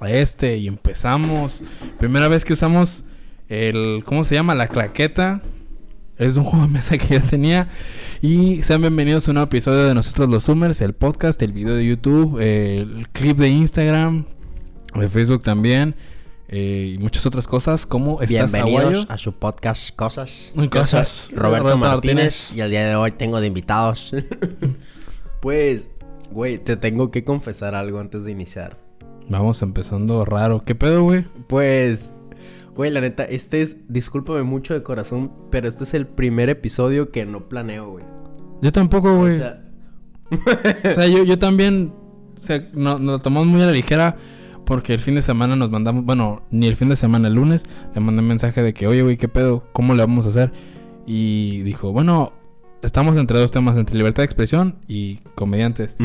a este y empezamos. Primera vez que usamos el, ¿cómo se llama? La claqueta. Es un juego de mesa que yo tenía. Y sean bienvenidos a un nuevo episodio de Nosotros los Zoomers, el podcast, el video de YouTube, el clip de Instagram, de Facebook también. eh, y muchas otras cosas. ¿Cómo estás, Bienvenidos a su podcast Cosas. Cosas. Roberto, Roberto Martínez, Martínez. Y el día de hoy tengo de invitados. pues, güey, te tengo que confesar algo antes de iniciar. Vamos empezando raro. ¿Qué pedo, güey? Pues, güey, la neta, este es, discúlpame mucho de corazón, pero este es el primer episodio que no planeo, güey. Yo tampoco, O güey. sea, O sea, yo, yo también o sea, no- nos lo tomamos muy a la ligera porque el fin de semana nos mandamos, bueno, ni el fin de semana, el lunes, le mandé un mensaje de que, oye, güey, ¿qué pedo? ¿Cómo le vamos a hacer? Y dijo, bueno, estamos entre dos temas, entre libertad de expresión y comediantes.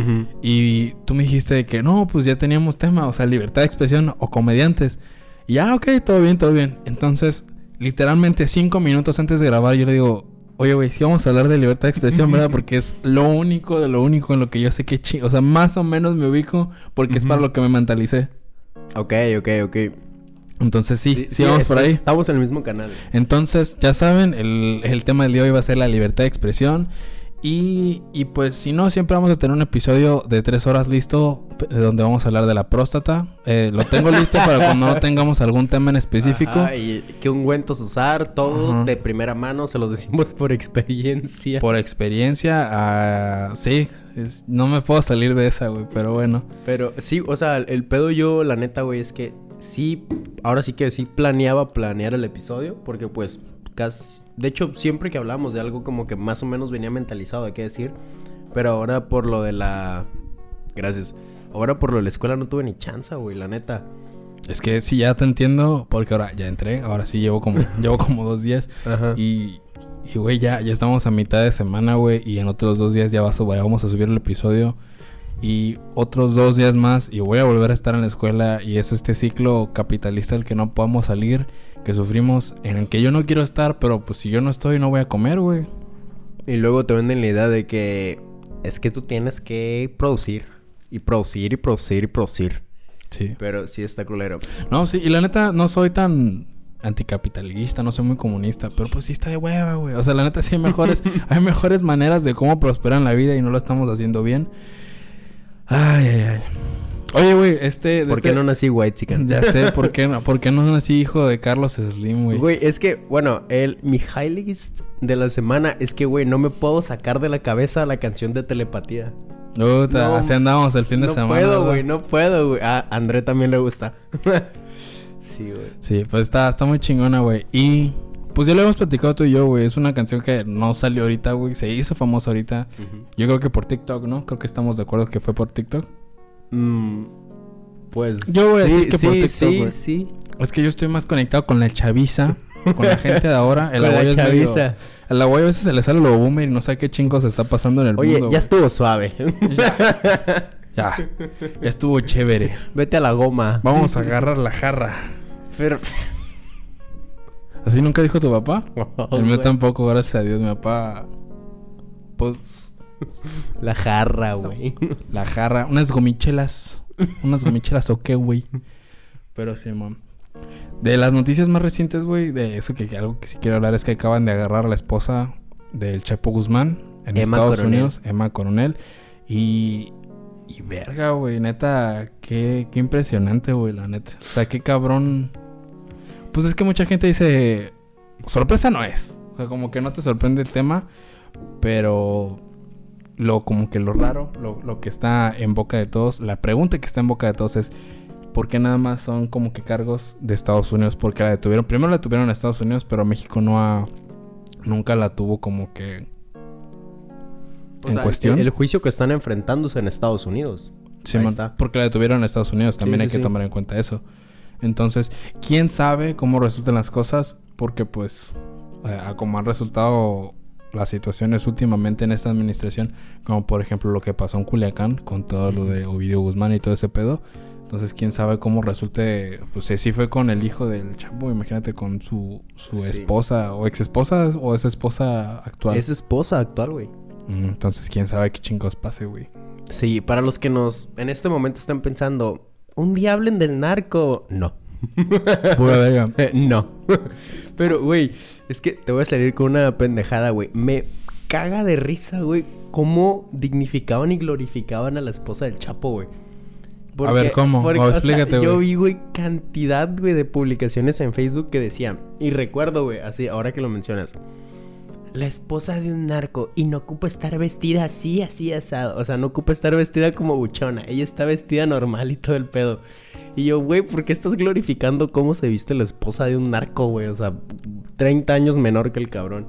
Y tú me dijiste que no, pues ya teníamos tema, o sea, libertad de expresión o comediantes. Y ya, ok, todo bien, todo bien. Entonces, literalmente cinco minutos antes de grabar, yo le digo, oye, güey, sí vamos a hablar de libertad de expresión, ¿verdad? Porque es lo único de lo único en lo que yo sé que chi... O sea, más o menos me ubico porque es para lo que me mentalicé. Ok, ok, ok. Entonces, sí, sí, vamos es- por ahí. Estamos en el mismo canal. Entonces, ya saben, el, el tema del día de hoy va a ser la libertad de expresión. Y, y pues si no, siempre vamos a tener un episodio de tres horas listo donde vamos a hablar de la próstata. Eh, lo tengo listo para cuando no tengamos algún tema en específico. Ajá, y qué ungüentos usar, todo Ajá. de primera mano, se los decimos por experiencia. Por experiencia, ah, sí, es- no me puedo salir de esa, güey, pero bueno. Pero sí, o sea, el pedo yo, la neta, güey, es que sí, ahora sí que sí planeaba planear el episodio, porque pues casi, de hecho, siempre que hablamos de algo como que más o menos venía mentalizado de qué decir, pero ahora por lo de la... Gracias. Ahora por lo de la escuela no tuve ni chance, güey, la neta. Es que sí, ya te entiendo, porque ahora ya entré, ahora sí llevo como, llevo como dos días. Ajá. Y, y güey, ya, ya estamos a mitad de semana, güey. Y en otros dos días ya va a sub- vamos a subir el episodio. Y otros dos días más y voy a volver a estar en la escuela. Y es este ciclo capitalista el que no podemos salir, que sufrimos, en el que yo no quiero estar, pero pues si yo no estoy no voy a comer, güey. Y luego te venden la idea de que es que tú tienes que producir. Y producir y producir y producir. Sí. Pero sí está culero. No, sí, y la neta no soy tan anticapitalista, no soy muy comunista, pero pues sí está de hueva, güey. O sea, la neta sí hay mejores, hay mejores maneras de cómo prosperar en la vida y no lo estamos haciendo bien. Ay, ay, ay. Oye, güey, este... ¿Por qué este- no nací white chicken? Ya sé, ¿por qué no? ¿Por qué no nací hijo de Carlos Slim, güey? Güey, es que, bueno, el, mi highlight de la semana es que, güey, no me puedo sacar de la cabeza la canción de telepatía. Puta, No, así andamos el fin de no semana. puedo, ¿verdad? güey, no puedo, güey. A André también le gusta. sí, güey. Sí, pues está, está muy chingona, güey. Y pues ya lo hemos platicado tú y yo, güey. Es una canción que no salió ahorita, güey. Se hizo famosa ahorita. Yo creo que por TikTok, ¿no? Creo que estamos de acuerdo que fue por TikTok. Mm, pues. Yo voy a sí, decir que sí, por TikTok, sí. Es que yo estoy más conectado con la chaviza, con la gente de ahora. El aguayo es medio-. El aguayo a veces se le sale lo boomer y no sabe qué chingos está pasando en el Oye, mundo. ya güey. estuvo suave. Ya, ya estuvo chévere. Vete a la goma. Vamos a agarrar la jarra. Pero- ¿Así nunca dijo tu papá? El mío Güey. tampoco, gracias a Dios. Mi papá... Pues, La jarra, güey. la jarra, unas gomichelas. Unas gomichelas o qué, güey. Pero sí, mam. De las noticias más recientes, güey, de eso que, que algo que sí quiero hablar es que acaban de agarrar a la esposa del Chapo Guzmán en Emma Estados Coronel. Unidos, Emma Coronel. Y. Y verga, güey, neta, qué, qué impresionante, güey, la neta. O sea, qué cabrón. Pues es que mucha gente dice. Sorpresa no es. O sea, como que no te sorprende el tema. Pero lo como que lo raro, lo, lo que está en boca de todos, la pregunta que está en boca de todos es ¿por qué nada más son como que cargos de Estados Unidos? Porque la detuvieron, primero la detuvieron en Estados Unidos, pero México no ha nunca la tuvo como que O en sea, cuestión. El juicio que están enfrentándose en Estados Unidos. Sí, man, porque la detuvieron en Estados Unidos, también Sí, hay que sí. tomar en cuenta eso. Entonces, ¿quién sabe cómo resultan las cosas? Porque pues, eh, a como han resultado las situaciones últimamente en esta administración, como por ejemplo lo que pasó en Culiacán con todo lo de Ovidio Guzmán y todo ese pedo. Entonces, quién sabe cómo resulte. Pues si fue con el hijo del Chapo, imagínate con su, su Sí. esposa o ex esposa o esa esposa actual. Es esposa actual, güey. Mm, Entonces, quién sabe qué chingos pase, güey. Sí, para los que nos en este momento están pensando, un día hablen del narco. No. No. Pero, güey, es que te voy a salir con una pendejada, güey. Me caga de risa, güey, cómo dignificaban y glorificaban a la esposa del Chapo, güey. A ver, ¿cómo? porque, O o sea, explícate, Yo vi, güey, cantidad, güey, de publicaciones en Facebook que decían, y recuerdo, güey, así, ahora que lo mencionas, la esposa de un narco y no ocupa estar vestida así, así asado. O sea, no ocupa estar vestida como buchona. Ella está vestida normal y todo el pedo. Y yo, güey, ¿por qué estás glorificando cómo se viste la esposa de un narco, güey? O sea, 30 años menor que el cabrón.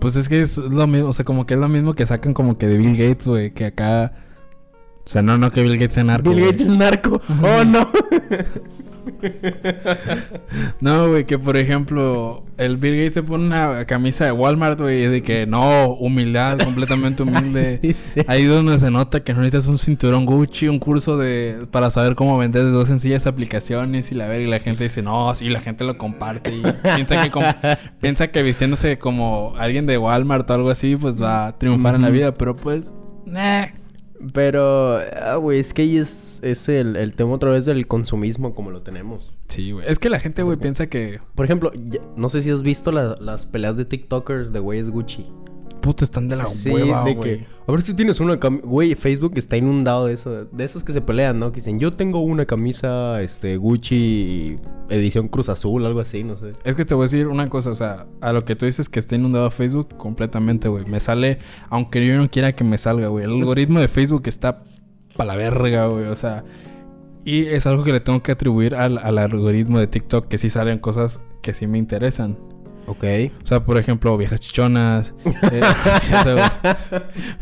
Pues es que es lo mismo, o sea, como que es lo mismo que sacan como que de Bill Gates, güey, que acá... O sea, no, no que Bill Gates sea narco, Bill güey. Gates es narco. Oh, no. No, güey, que por ejemplo, el Bill Gates se pone una camisa de Walmart, güey, y de que no, humildad, completamente humilde. Dice, Ahí donde se nota que no necesitas un cinturón Gucci, un curso de para saber cómo vender dos sencillas aplicaciones y la ver y la gente dice, "No, sí, la gente lo comparte." Y piensa que com- piensa que vistiéndose como alguien de Walmart o algo así, pues va a triunfar en la vida, pero pues nah. Pero, ah, güey, es que ahí es, es el, el tema otra vez del consumismo como lo tenemos. Sí, güey. Es que la gente, güey, piensa que Por ejemplo, ya- no sé si has visto la- las peleas de TikTokers de güeyes Gucci. Puta están de la Sí, hueva, de güey. que, a ver si tienes una camisa. Güey, Facebook está inundado de eso. De esos que se pelean, ¿no? Que dicen, yo tengo una camisa, este, Gucci, edición Cruz Azul, algo así, no sé. Es que te voy a decir una cosa, o sea, a lo que tú dices que está inundado Facebook completamente, güey. Me sale, aunque yo no quiera que me salga, güey. El algoritmo de Facebook está para la verga, güey. O sea, y es algo que le tengo que atribuir al, al algoritmo de TikTok, que sí salen cosas que sí me interesan. Ok. O sea, por ejemplo, viejas chichonas. eh, cierto,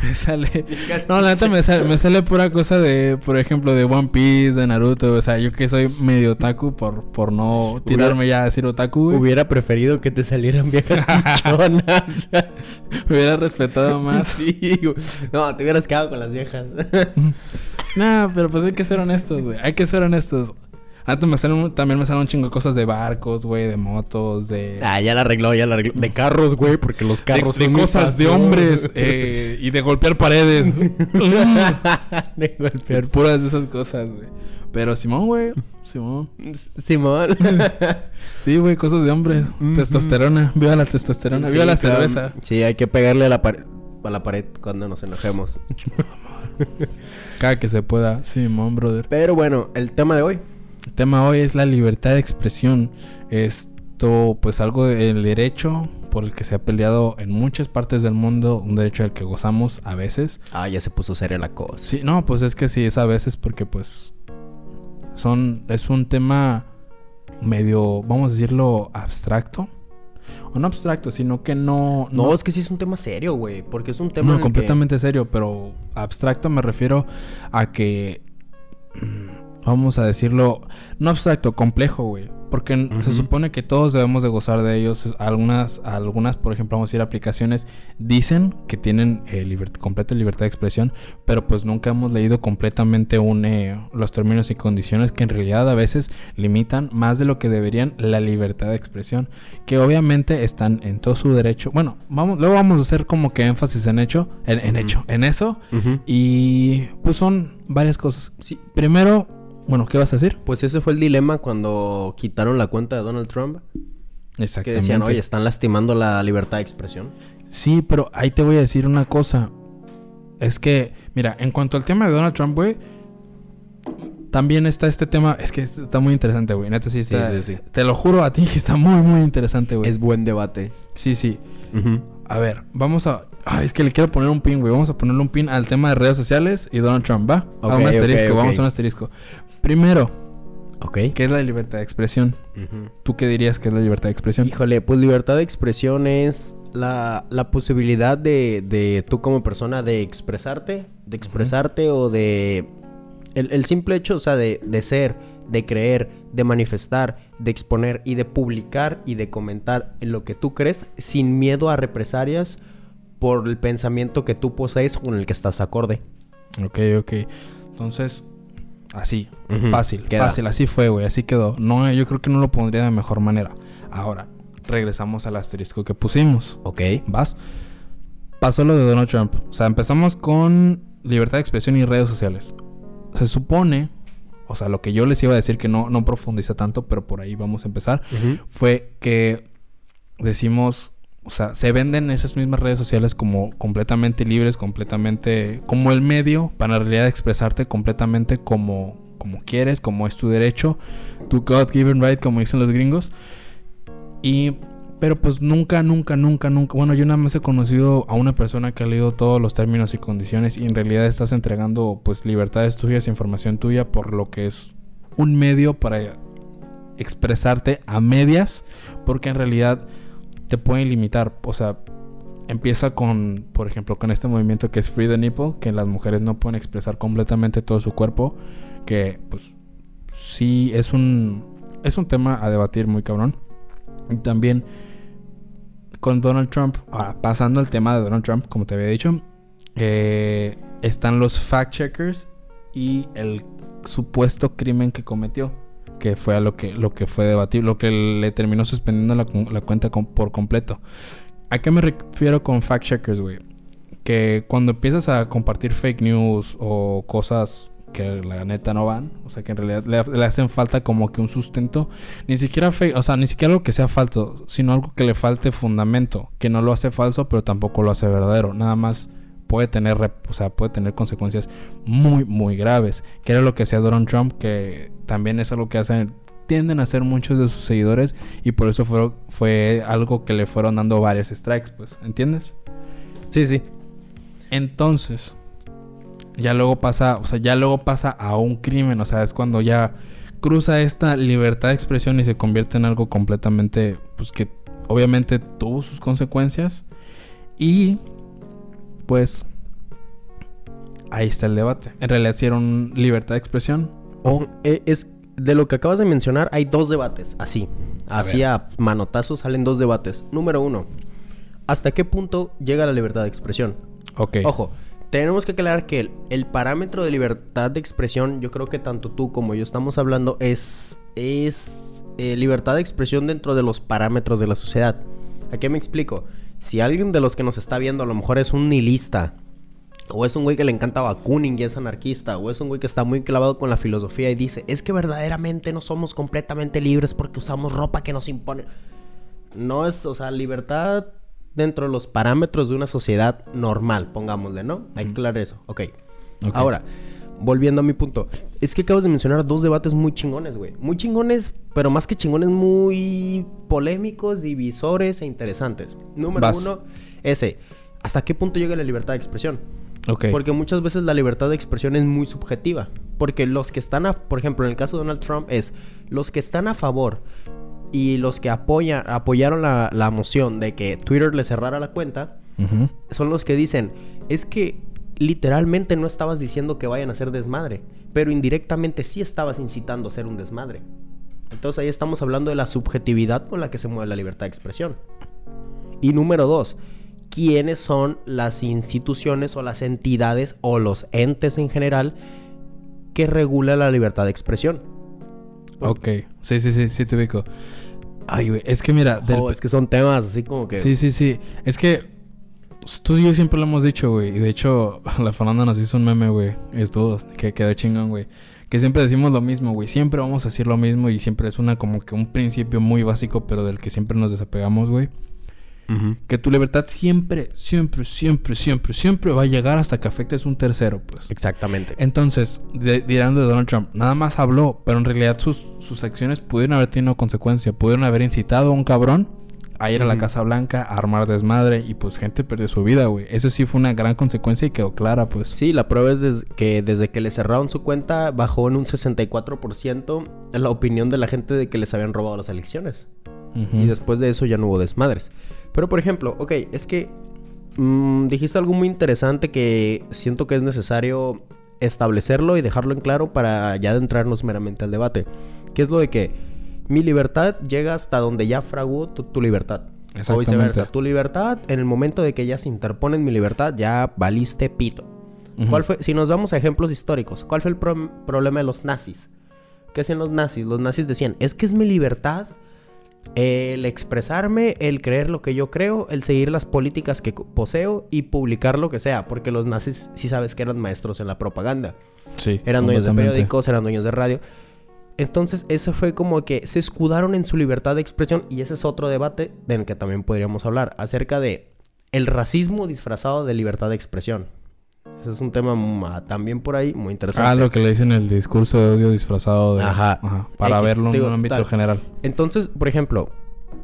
me sale. No, la neta me sale, me sale pura cosa de, por ejemplo, de One Piece, de Naruto. O sea, yo que soy medio otaku por, por no tirarme ya a decir otaku, güey. Hubiera preferido que te salieran viejas chichonas. Me hubiera respetado más. sí. No, te hubieras quedado con las viejas. Nah, pero pues hay que ser honestos, güey. Hay que ser honestos. Antes me salen, un- también me salen un chingo de cosas de barcos, güey, de motos, de... ah, ya la arregló, ya la arregló. De carros, güey, porque los de, carros de son mi cosas de hombres eh, y de golpear paredes. de golpear. Puras de esas cosas, güey. Pero Simón, güey. Simón. Simón. Sí, güey, cosas de hombres. Ujú. Testosterona. Viva la testosterona. Viva la claro. cerveza. Sí, hay que pegarle a la, pared a la pared cuando nos enojemos. Cada que se pueda. Simón, brother. Pero bueno, el tema de hoy. El tema hoy es la libertad de expresión. Esto, pues algo del derecho por el que se ha peleado en muchas partes del mundo, un derecho del que gozamos a veces. Ah, ya se puso seria la cosa. Sí, no, pues es que sí, es a veces porque pues son, es un tema medio, vamos a decirlo, abstracto. O no abstracto, sino que no... No, es que sí es un tema serio, güey. Porque es un tema. No, que- completamente serio, pero abstracto me refiero a que. Vamos a decirlo. No abstracto, complejo, güey. Porque se supone que todos debemos de gozar de ellos. Algunas, algunas, por ejemplo, vamos a decir aplicaciones, dicen que tienen eh, liber- completa libertad de expresión, pero pues nunca hemos leído completamente un, eh, los términos y condiciones que en realidad a veces limitan más de lo que deberían la libertad de expresión. Que obviamente están en todo su derecho. Bueno, vamos, luego vamos a hacer como que énfasis en hecho, en, hecho, en eso. Y pues son varias cosas. Sí. Primero, bueno, ¿qué vas a decir? Pues ese fue el dilema cuando quitaron la cuenta de Donald Trump. Que Exactamente. decían, oye, están lastimando la libertad de expresión. Sí, pero ahí te voy a decir una cosa. Es que, mira, en cuanto al tema de Donald Trump, güey, también está este tema. Es que está muy interesante, güey. Neta, sí está. sí, sí. Te lo juro a ti que está muy, muy interesante, güey. Es buen debate. Sí, sí. A ver, vamos a. Ay, es que le quiero poner un pin, güey. Vamos a ponerle un pin al tema de redes sociales y Donald Trump, ¿va? Ok, a un asterisco, vamos a un asterisco. Primero, Ok. ¿qué es la libertad de expresión? ¿Tú qué dirías que es la libertad de expresión? Híjole, pues libertad de expresión es la, la posibilidad de, de tú como persona de expresarte, de expresarte o de... El, el simple hecho, o sea, de, de ser, de creer, de manifestar, de exponer y de publicar y de comentar en lo que tú crees sin miedo a represalias por el pensamiento que tú posees con el que estás acorde. Ok, ok. Entonces, así, fácil, queda. fácil, así fue, güey, así quedó. No, yo creo que no lo pondría de mejor manera. Ahora, regresamos al asterisco que pusimos. Ok. ¿Vas? Pasó lo de Donald Trump. O sea, empezamos con libertad de expresión y redes sociales. Se supone, o sea, lo que yo les iba a decir que no, no profundiza tanto, pero por ahí vamos a empezar, fue que decimos, o sea, se venden esas mismas redes sociales como completamente libres, completamente como el medio para en realidad expresarte completamente como, como quieres, como es tu derecho, tu God given right, como dicen los gringos. Y pero pues nunca, nunca, nunca, nunca. Bueno, yo nada más he conocido a una persona que ha leído todos los términos y condiciones y en realidad estás entregando pues libertades tuyas, información tuya por lo que es un medio para expresarte a medias, porque en realidad te pueden limitar. O sea, empieza con, por ejemplo, con este movimiento que es Free the Nipple, que las mujeres no pueden expresar completamente todo su cuerpo, que pues sí es un, es un tema a debatir muy cabrón. Y también con Donald Trump, pasando al tema de Donald Trump, como te había dicho, eh, están los fact checkers y el supuesto crimen que cometió, que fue a lo que, lo que fue debatido, lo que le terminó suspendiendo la, cuenta por completo. ¿A qué me refiero con fact checkers, güey? Que cuando empiezas a compartir fake news o cosas que la neta no van, o sea que en realidad le, hacen falta como que un sustento, ni siquiera fe, o sea, ni siquiera algo que sea falso, sino algo que le falte fundamento, que no lo hace falso, pero tampoco lo hace verdadero, nada más puede tener, o sea, puede tener consecuencias muy muy graves, que era lo que hacía Donald Trump, que también es algo que hacen tienden a hacer muchos de sus seguidores y por eso fue, fue algo que le fueron dando varios strikes, pues, ¿entiendes? Sí, sí. Entonces, ya luego pasa, o sea, ya luego pasa a un crimen, o sea, es cuando ya cruza esta libertad de expresión y se convierte en algo completamente, pues que obviamente tuvo sus consecuencias y pues ahí está el debate. En realidad hicieron libertad de expresión eh, es de lo que acabas de mencionar hay dos debates, así, así a, manotazos salen dos debates. Número uno, ¿hasta qué punto llega la libertad de expresión? Ok. Ojo, tenemos que aclarar que el, parámetro de libertad de expresión, yo creo que tanto tú como yo estamos hablando, es, es eh, libertad de expresión dentro de los parámetros de la sociedad. ¿A qué me explico? Si alguien de los que nos está viendo a lo mejor es un nihilista, o es un güey que le encanta Bakunin y es anarquista, o es un güey que está muy clavado con la filosofía y dice, es que verdaderamente no somos completamente libres porque usamos ropa que nos impone. No es, o sea, libertad dentro de los parámetros de una sociedad normal, pongámosle, ¿no? Hay que aclarar eso. Ok. Ahora, volviendo a mi punto. Es que acabas de mencionar dos debates muy chingones, güey. Muy chingones, pero más que chingones, muy polémicos, divisores e interesantes. Número uno, ese. ¿Hasta qué punto llega la libertad de expresión? Porque muchas veces la libertad de expresión es muy subjetiva. Porque los que están, a, por ejemplo, en el caso de Donald Trump, es los que están a favor y los que apoyan, apoyaron la, moción de que Twitter le cerrara la cuenta son los que dicen, es que literalmente no estabas diciendo que vayan a ser desmadre, pero indirectamente sí estabas incitando a ser un desmadre. Entonces ahí estamos hablando de la subjetividad con la que se mueve la libertad de expresión. Y número dos, ¿quiénes son las instituciones o las entidades o los entes en general que regulan la libertad de expresión? Ok, sí, sí, sí, sí te ubico. Ay, güey, es que mira... Oh, es que son temas así como que... Sí, sí, sí. Es que tú y yo siempre lo hemos dicho, güey. Y de hecho, la Fernanda nos hizo un meme, güey. Estuvo, que quedó chingón, güey. Que siempre decimos lo mismo, güey. Siempre vamos a decir lo mismo y siempre es una como que un principio muy básico, pero del que siempre nos desapegamos, güey. Que tu libertad siempre, siempre, siempre, siempre, siempre va a llegar hasta que afectes un tercero, pues. Exactamente. Entonces, dirán de Donald Trump, nada más habló, pero en realidad sus, sus acciones pudieron haber tenido consecuencia. Pudieron haber incitado a un cabrón a ir a la Casa Blanca a armar desmadre y pues gente perdió su vida, güey. Eso sí fue una gran consecuencia y quedó clara, pues. Sí, la prueba es que desde que le cerraron su cuenta bajó en un 64% la opinión de la gente de que les habían robado las elecciones. Y después de eso ya no hubo desmadres. Pero por ejemplo, ok, es que mm, dijiste algo muy interesante que siento que es necesario establecerlo y dejarlo en claro para ya adentrarnos meramente al debate. Que es lo de que mi libertad llega hasta donde ya fraguó tu, libertad. O viceversa. Tu libertad, en el momento de que ya se interpone en mi libertad, ya valiste pito. ¿Cuál fue, si nos vamos a ejemplos históricos, ¿cuál fue el problema de los nazis? ¿Qué hacían los nazis? Los nazis decían, es que es mi libertad el expresarme, el creer lo que yo creo, el seguir las políticas que poseo y publicar lo que sea, porque los nazis sí sabes que eran maestros en la propaganda. Sí. Eran dueños de periódicos, eran dueños de radio. Entonces, eso fue como que se escudaron en su libertad de expresión y ese es otro debate del que también podríamos hablar acerca de el racismo disfrazado de libertad de expresión. Ese es un tema también por ahí muy interesante. Ah, lo que le dicen el discurso de odio disfrazado de... Ajá. para verlo en un ámbito general. Entonces, por ejemplo,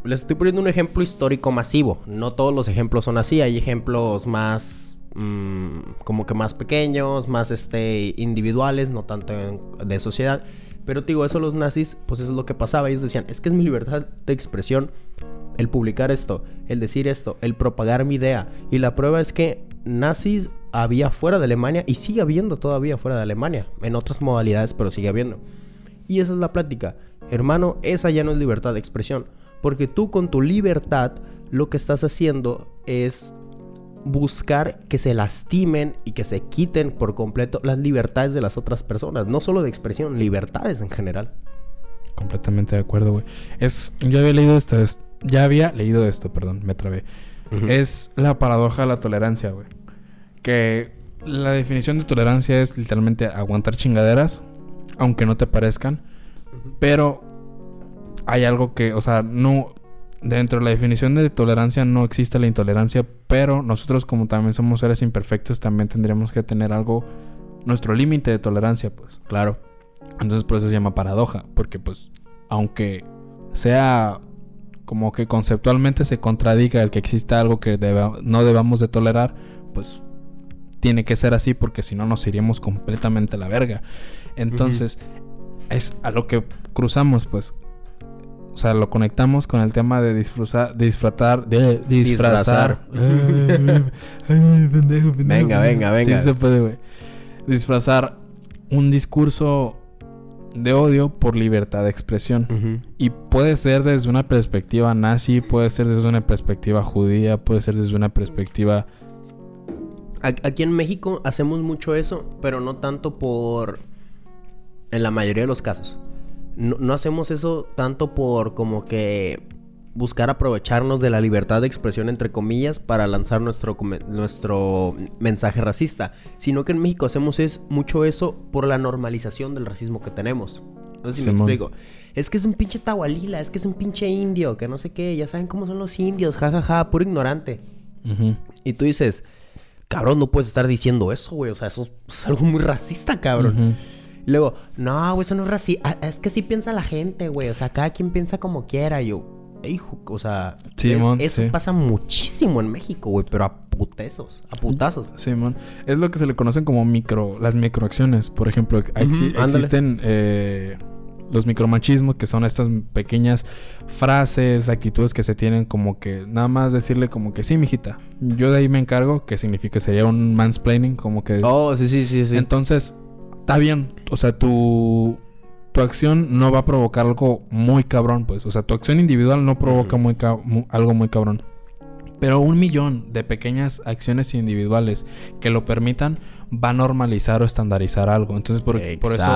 les estoy poniendo un ejemplo histórico masivo. No todos los ejemplos son así. Hay ejemplos más... Mm, como que más pequeños, más este, individuales, no tanto de sociedad. Pero digo, eso los nazis, pues eso es lo que pasaba. Ellos decían, es que es mi libertad de expresión el publicar esto, el decir esto, el propagar mi idea. Y la prueba es que nazis había fuera de Alemania y sigue habiendo todavía fuera de Alemania, en otras modalidades, pero sigue habiendo. Y esa es la plática. Hermano, esa ya no es libertad de expresión. Porque tú con tu libertad lo que estás haciendo es buscar que se lastimen y que se quiten por completo las libertades de las otras personas. No solo de expresión, libertades en general. Completamente de acuerdo, güey. Yo había leído esto, ya había leído esto, perdón, me trabé. Es la paradoja de la tolerancia, güey. Que la definición de tolerancia es literalmente aguantar chingaderas, aunque no te parezcan. Pero hay algo que, o sea, no, dentro de la definición de tolerancia no existe la intolerancia, pero nosotros como también somos seres imperfectos, también tendríamos que tener algo, nuestro límite de tolerancia, pues. Claro. Entonces por eso se llama paradoja, porque pues, aunque sea como que conceptualmente se contradiga el que exista algo que no debamos de tolerar, pues tiene que ser así porque si no nos iríamos completamente a la verga. Entonces, es a lo que cruzamos, pues o sea, lo conectamos con el tema de disfrutar, disfrutar, de disfrazar. Venga, venga, venga. Sí se puede, güey. Disfrazar un discurso de odio por libertad de expresión. Y puede ser desde una perspectiva nazi, puede ser desde una perspectiva judía, puede ser desde una perspectiva... Aquí en México hacemos mucho eso, pero no tanto por... En la mayoría de los casos no, hacemos eso tanto por como que buscar aprovecharnos de la libertad de expresión entre comillas para lanzar nuestro, nuestro mensaje racista, sino que en México hacemos es, mucho eso por la normalización del racismo que tenemos. No sé si me explico. Es que es un pinche tahualila, es que es un pinche indio, que no sé qué, ya saben cómo son los indios, jajaja, ja, ja, puro ignorante. Y tú dices, cabrón, no puedes estar diciendo eso, güey, o sea, eso es algo muy racista, cabrón. Luego, no, güey, eso no es racista. Ah, es que sí piensa la gente, güey. O sea, cada quien piensa como quiera. Yo, hijo, o sea, eso pasa muchísimo en México, güey, pero a putazos, a putazos. Simón, es lo que se le conocen como micro, las microacciones. Por ejemplo, existen eh, los micromachismos, que son estas pequeñas frases, actitudes que se tienen como que nada más decirle como que sí, mijita. Yo de ahí me encargo, que significa sería un mansplaining, como que. Oh, sí, sí, sí, sí. Entonces está bien. O sea, tu, tu acción no va a provocar algo muy cabrón, pues. O sea, tu acción individual no provoca muy algo muy cabrón. Pero un millón de pequeñas acciones individuales que lo permitan va a normalizar o estandarizar algo. Entonces, por, por eso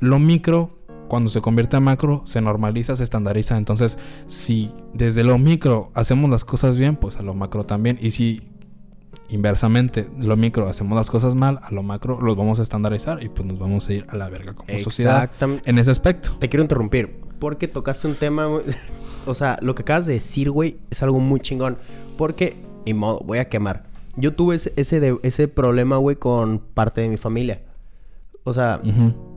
lo micro, cuando se convierte en macro, se normaliza, se estandariza. Entonces, si desde lo micro hacemos las cosas bien, pues a lo macro también. Y si Inversamente, lo micro hacemos las cosas mal, a lo macro los vamos a estandarizar y pues nos vamos a ir a la verga como sociedad en ese aspecto. Te quiero interrumpir porque tocaste un tema, o sea, lo que acabas de decir, güey, es algo muy chingón. Porque, y modo, voy a quemar. Yo tuve ese, ese, ese problema, güey, con parte de mi familia. O sea,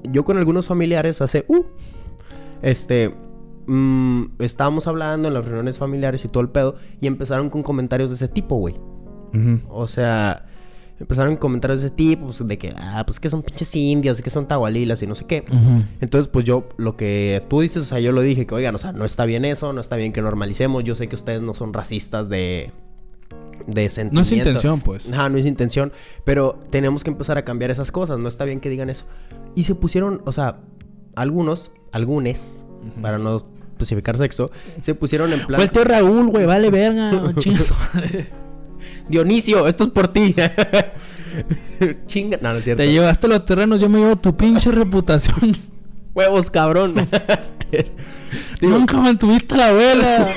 yo con algunos familiares hace, uh, este, mm, estábamos hablando en las reuniones familiares y todo el pedo, y empezaron con comentarios de ese tipo, güey. O sea, empezaron comentarios de ese tipo, pues, de que, ah, pues que son pinches indios, que son tahualilas y no sé qué. Entonces, pues yo, lo que tú dices, o sea, yo lo dije, que oigan, o sea, no está bien eso, no está bien que normalicemos. Yo sé que ustedes no son racistas de. De. No es intención, pues. Ajá, no es intención. Pero tenemos que empezar a cambiar esas cosas. No está bien que digan eso. Y se pusieron, o sea, algunos, algunos, para no especificar sexo, se pusieron en plan. Fue el tío Raúl, güey, vale verga, chingas. Dionisio, esto es por ti. Chinga. No, no es cierto. Te llevaste los terrenos, yo me llevo tu pinche reputación. Huevos, cabrón. Nunca mantuviste a la abuela.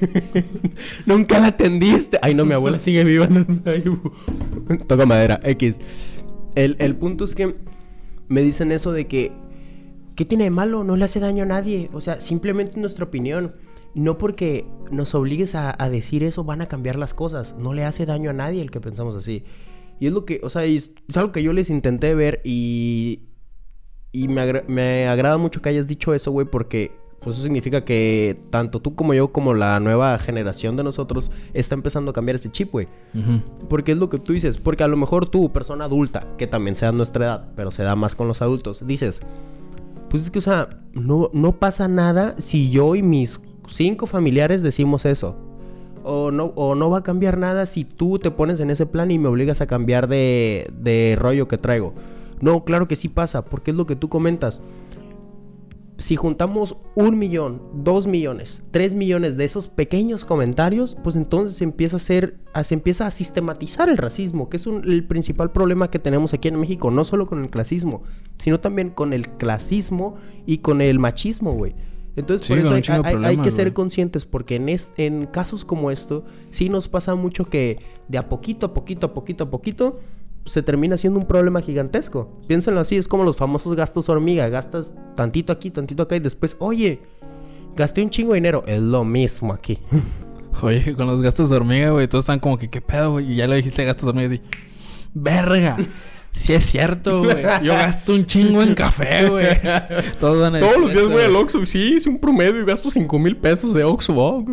Nunca la atendiste. Ay, no, mi abuela sigue viva. Toca madera, X. El, el punto es que me dicen eso de que... ¿Qué tiene de malo? No le hace daño a nadie. O sea, simplemente nuestra opinión. No porque nos obligues a, a decir eso van a cambiar las cosas. No le hace daño a nadie el que pensamos así. Y es lo que, o sea, es, es algo que yo les intenté ver y... Y me, agra- me agrada mucho que hayas dicho eso, güey, porque pues eso significa que tanto tú como yo, como la nueva generación de nosotros, está empezando a cambiar ese chip, güey. Porque es lo que tú dices. Porque a lo mejor tú, persona adulta, que también sea nuestra edad, pero se da más con los adultos, dices, pues es que, o sea, no, no pasa nada si yo y mis cinco familiares decimos eso. O no, o no va a cambiar nada si tú te pones en ese plan y me obligas a cambiar de, de rollo que traigo. No, claro que sí pasa, porque es lo que tú comentas. Si juntamos un millón, dos millones, tres millones de esos pequeños comentarios, pues entonces se empieza a hacer, se empieza a sistematizar el racismo, que es el principal problema que tenemos aquí en México, no solo con el clasismo, sino también con el clasismo y con el machismo, güey. Entonces, Sí, por eso hay, que ser güey. conscientes, porque en, en casos como esto, sí nos pasa mucho que de a poquito, a poquito, a poquito, a poquito, se termina siendo un problema gigantesco. Piénsenlo así, es como los famosos gastos hormiga. Gastas tantito aquí, tantito acá y después, oye, gasté un chingo de dinero. Es lo mismo aquí. Oye, con los gastos de hormiga, güey, todos están como que, ¿qué pedo, güey? Y ya le dijiste gastos de hormiga y así, ¡verga! Sí es cierto, güey. Yo gasto un chingo en café, güey. Todos van a decir eso, Oxxo. Sí, es un promedio y gasto 5 mil pesos de Oxxo.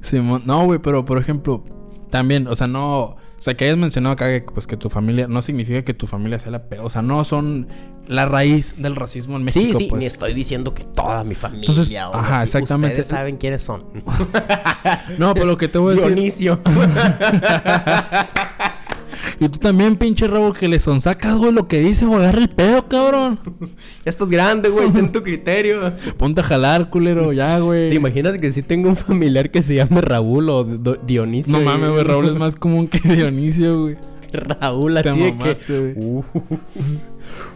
Simón, no, güey, pero por ejemplo, también, o sea, no. O sea, que hayas mencionado acá que, pues, que tu familia no significa que tu familia sea la peor. O sea, no son la raíz del racismo en México. Sí, sí, pues. ni estoy diciendo que toda mi familia. Entonces, o ajá, así. exactamente. Ustedes saben quiénes son. No, pero lo que te voy a decir. Dionisio. Y tú también, pinche rabo, que le sonsacas, güey, lo que dice, güey. Agarra el pedo, cabrón. ya estás grande, güey. Ten tu criterio. Ponte a jalar, culero, ya, güey. ¿Te imaginas que si tengo un familiar que se llame Raúl o Dionisio? No y- mames, güey. Raúl es más común que Dionisio, güey. Raúl, así de que. güey. Uh,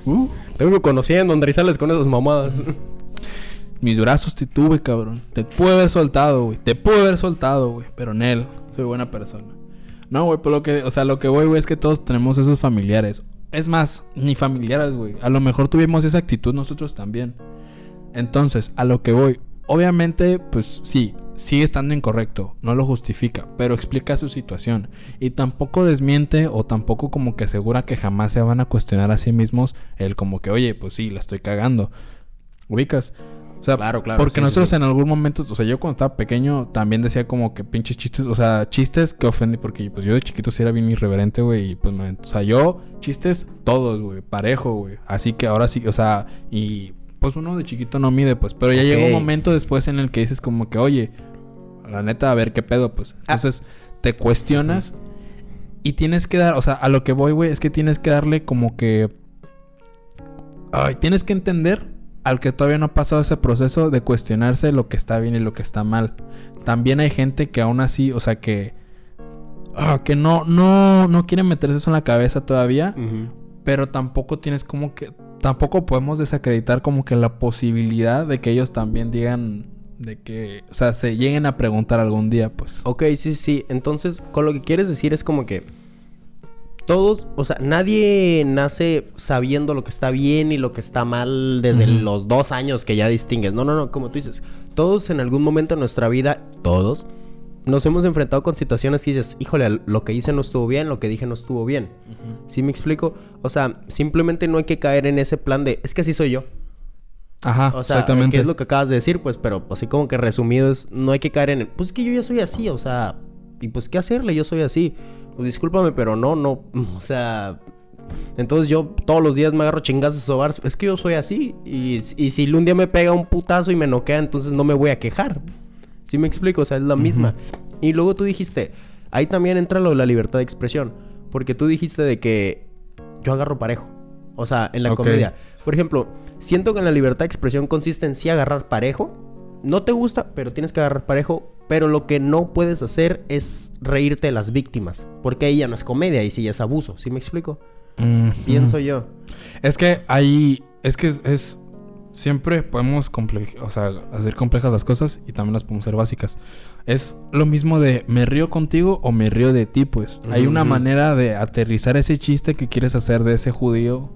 uh, tengo conociendo Andrizales con esas mamadas. Mis brazos te tuve, cabrón. Te pude haber soltado, güey. Te pude haber soltado, güey. Pero en él, soy buena persona. No, güey, pero lo que, o sea, lo que voy, güey, es que todos tenemos esos familiares. Es más, ni familiares, güey. A lo mejor tuvimos esa actitud nosotros también. Entonces, a lo que voy. Obviamente, pues sí, sigue estando incorrecto. No lo justifica, pero explica su situación. Y tampoco desmiente o tampoco como que asegura que jamás se van a cuestionar a sí mismos el como que, oye, pues sí, la estoy cagando. ¿Ubicas? O sea, Claro, claro, porque sí, nosotros sí. en algún momento, o sea, yo cuando estaba pequeño también decía como que pinches chistes, o sea, chistes que ofendí, porque pues yo de chiquito sí era bien irreverente, güey, y pues, me- o sea, yo, chistes todos, güey, parejo, güey. Así que ahora sí, o sea, y pues uno de chiquito no mide, pues, pero ya llega un momento después en el que dices como que, oye, la neta, a ver qué pedo, pues. Ah. Entonces, te cuestionas y tienes que dar, o sea, a lo que voy, güey, es que tienes que darle como que... Ay, tienes que entender al que todavía no ha pasado ese proceso de cuestionarse lo que está bien y lo que está mal. También hay gente que aún así, o sea, que... ah, que no, no, no quiere meterse eso en la cabeza todavía. Pero tampoco tienes como que... Tampoco podemos desacreditar como que la posibilidad de que ellos también digan... De que... O sea, se lleguen a preguntar algún día, pues. Ok, sí, sí, sí. Entonces, con lo que quieres decir es como que todos, o sea, nadie nace sabiendo lo que está bien y lo que está mal desde los dos años que ya distingues. No, no, no, como tú dices. Todos en algún momento de nuestra vida, todos, nos hemos enfrentado con situaciones y dices, híjole, lo que hice no estuvo bien, lo que dije no estuvo bien. ¿Sí me explico? O sea, simplemente no hay que caer en ese plan de, es que así soy yo. Ajá, O sea, exactamente. que es lo que acabas de decir, pues, pero así como que resumido es, no hay que caer en el, pues es que yo ya soy así, o sea, y pues qué hacerle, yo soy así. Pues discúlpame, pero no, no, o sea, entonces yo todos los días me agarro chingazos sobar, es que yo soy así, y, y si un día me pega un putazo y me noquea, entonces no me voy a quejar. ¿Sí me explico? O sea, es la misma. Y luego tú dijiste, ahí también entra lo de la libertad de expresión, porque tú dijiste de que yo agarro parejo, o sea, en la Ok. comedia. Por ejemplo, siento que en la libertad de expresión consiste en sí agarrar parejo. No te gusta, pero tienes que agarrar parejo. Pero lo que no puedes hacer es reírte de las víctimas. Porque ahí ya no es comedia, y sí ya es abuso. ¿Sí me explico? Mm, Pienso yo. Es que ahí... Es que es... es- siempre podemos o sea, hacer complejas las cosas y también las podemos hacer básicas. Es lo mismo de me río contigo o me río de ti, pues. Hay una manera de aterrizar ese chiste que quieres hacer de ese judío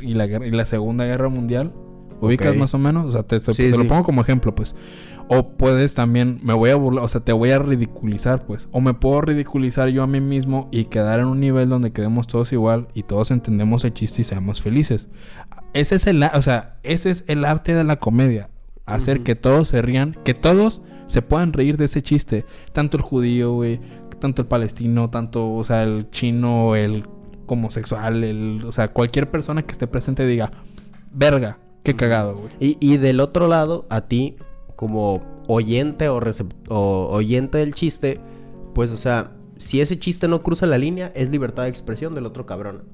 y la, y la Segunda Guerra Mundial. ¿Ubicas más o menos? O sea, te, te- Sí, te lo pongo como ejemplo, pues. O puedes también, me voy a burlar, o sea, te voy a ridiculizar, pues. O me puedo ridiculizar yo a mí mismo y quedar en un nivel donde quedemos todos igual y todos entendemos el chiste y seamos felices. Ese es el, o sea, ese es el arte de la comedia. Hacer que todos se rían, que todos se puedan reír de ese chiste. Tanto el judío, güey, tanto el palestino, tanto, o sea, el chino, el homosexual, el, o sea, cualquier persona que esté presente diga, verga, qué cagado, güey. Y, y del otro lado, a ti, como oyente o, o oyente del chiste, pues, o sea, si ese chiste no cruza la línea, es libertad de expresión del otro cabrón.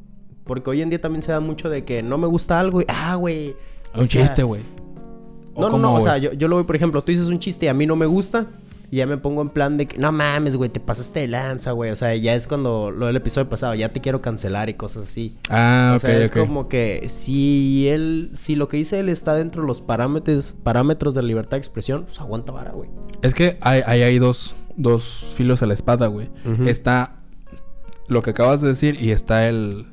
Porque hoy en día también se da mucho de que no me gusta algo y, ah, güey. o Un sea, chiste, güey. ¿O No, no, no, o sea, yo, yo lo voy, por ejemplo, tú dices un chiste y a mí no me gusta. Y ya me pongo en plan de que, no mames, güey, te pasaste de lanza, güey. O sea, ya es cuando lo del episodio pasado, ya te quiero cancelar y cosas así. Ah, o ok, sea, es como que si él, si lo que dice él está dentro de los parámetros, parámetros de la libertad de expresión, pues aguanta vara, güey. Es que hay, hay, hay dos, dos filos a la espada, güey. Está lo que acabas de decir y está el...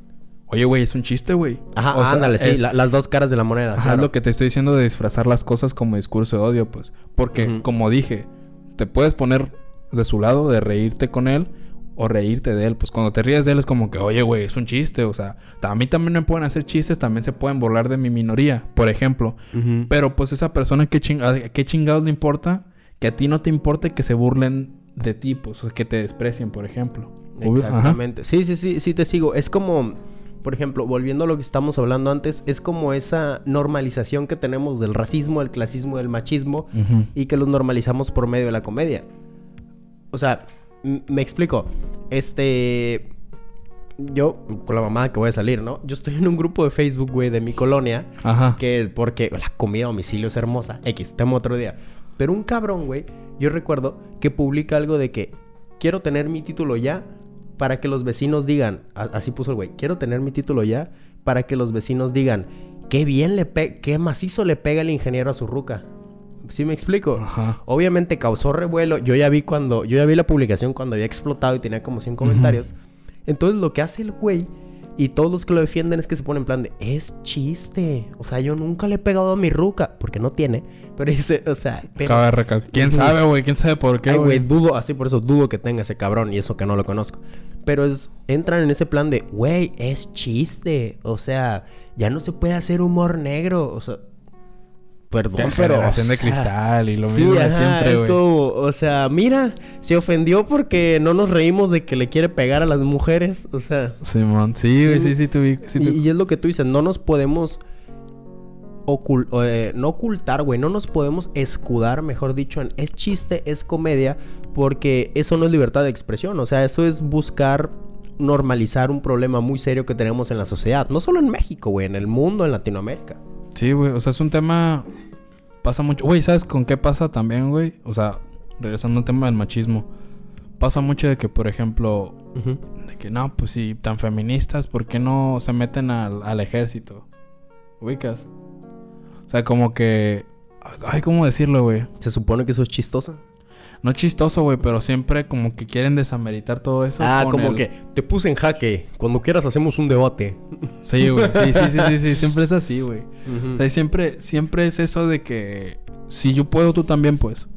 Oye, güey, es un chiste, güey. Ajá, O sea, ándale, sí, es- la- las dos caras de la moneda. Ajá, claro. lo que te estoy diciendo de disfrazar las cosas como discurso de odio, pues. Porque, como dije, te puedes poner de su lado, de reírte con él o reírte de él. Pues cuando te ríes de él es como que, oye, güey, es un chiste. O sea, a mí también me pueden hacer chistes, también se pueden burlar de mi minoría, por ejemplo. Pero pues esa persona, ¿qué, ching- qué chingados le importa? Que a ti no te importe que se burlen de ti, pues, o que te desprecien, por ejemplo. Ajá. Exactamente. Sí, sí, sí, sí te sigo. Es como, por ejemplo, volviendo a lo que estamos hablando antes, es como esa normalización que tenemos del racismo, del clasismo, del machismo y que los normalizamos por medio de la comedia. O sea, me explico. Este. Yo, con la mamada que voy a salir, ¿no? Yo estoy en un grupo de Facebook, güey, de mi colonia. Ajá. Que es porque la comida a domicilio es hermosa. X, tema otro día. Pero un cabrón, güey, yo recuerdo que publica algo de que quiero tener mi título ya para que los vecinos digan, así puso el güey, quiero tener mi título ya para que los vecinos digan, qué bien le pega, qué macizo le pega el ingeniero a su ruca. ¿Sí me explico? Ajá. Obviamente causó revuelo. Yo ya vi cuando, yo ya vi la publicación cuando había explotado y tenía como 100 comentarios. Entonces lo que hace el güey y todos los que lo defienden es que se ponen en plan de, es chiste. O sea, yo nunca le he pegado a mi ruca, porque no tiene. Pero dice, o sea, pero... Acaba de recalcar. ¿Quién sabe, güey? ¿Quién sabe por qué, Ay, güey? dudo, así por eso dudo que tenga ese cabrón y eso que no lo conozco. Pero es, entran en ese plan de, güey, es chiste. O sea, ya no se puede hacer humor negro. O sea, perdón, La pero. generación o de cristal y lo sí, mismo ajá, siempre, es como, o sea, mira, se ofendió porque no nos reímos de que le quiere pegar a las mujeres. O sea, Simón, sí, güey, sí, sí. Sí, y, es lo que tú dices, no nos podemos eh, no ocultar, güey, no nos podemos escudar, mejor dicho, en es chiste, es comedia, porque eso no es libertad de expresión, o sea, eso es buscar normalizar un problema muy serio que tenemos en la sociedad, no solo en México, güey, en el mundo, en Latinoamérica. Sí, güey. O sea, es un tema. Pasa mucho. Güey, ¿sabes con qué pasa también, güey? O sea, regresando al tema del machismo. Pasa mucho de que, por ejemplo, de que no, pues si tan feministas, ¿por qué no se meten al, al ejército? ¿Ubicas? O sea, como que. Ay, ¿cómo decirlo, güey? ¿Se supone que eso es chistoso? No chistoso, güey, pero siempre como que quieren desameritar todo eso. ah, como el- que te puse en jaque, cuando quieras hacemos un debate. Sí, güey. Sí, sí, sí, sí, sí. Siempre es así, güey. O sea, siempre, siempre es eso de que si yo puedo, tú también, pues.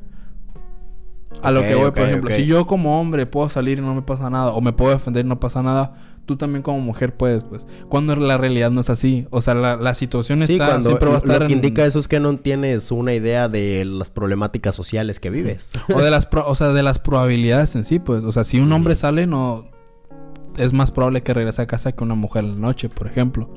A lo que voy, por ejemplo, si yo como hombre puedo salir y no me pasa nada, o me puedo defender y no pasa nada, tú también como mujer puedes, pues. Cuando la realidad no es así. O sea, la, la situación Sí, está, cuando siempre va a estar lo que en- indica eso es que no tienes una idea de las problemáticas sociales que vives. O de las, pro- o sea, de las probabilidades en sí, pues. O sea, si un hombre sale, no... Es más probable que regrese a casa que una mujer en la noche, por ejemplo.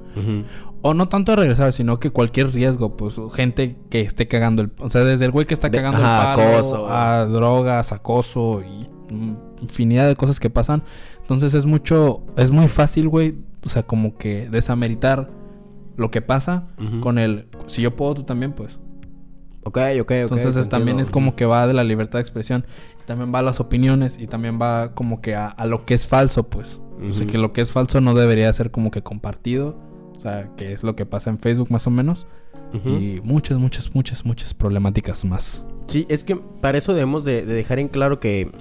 O no tanto a regresar, sino que cualquier riesgo, pues gente que esté cagando el... O sea, desde el güey que está De- cagando ajá, el palo, acoso. a drogas, acoso y mm, infinidad de cosas que pasan. Entonces es mucho... Es muy fácil, güey, o sea, como que desameritar lo que pasa con el... Si yo puedo, tú también, pues. Ok, ok, ok. Entonces es- también es como que va de la libertad de expresión. Y también va a las opiniones y también va como que a, a lo que es falso, pues. O sea, que lo que es falso no debería ser como que compartido O sea, que es lo que pasa en Facebook más o menos. Y muchas, muchas, muchas, muchas problemáticas más. Sí, es que para eso debemos de, de dejar en claro que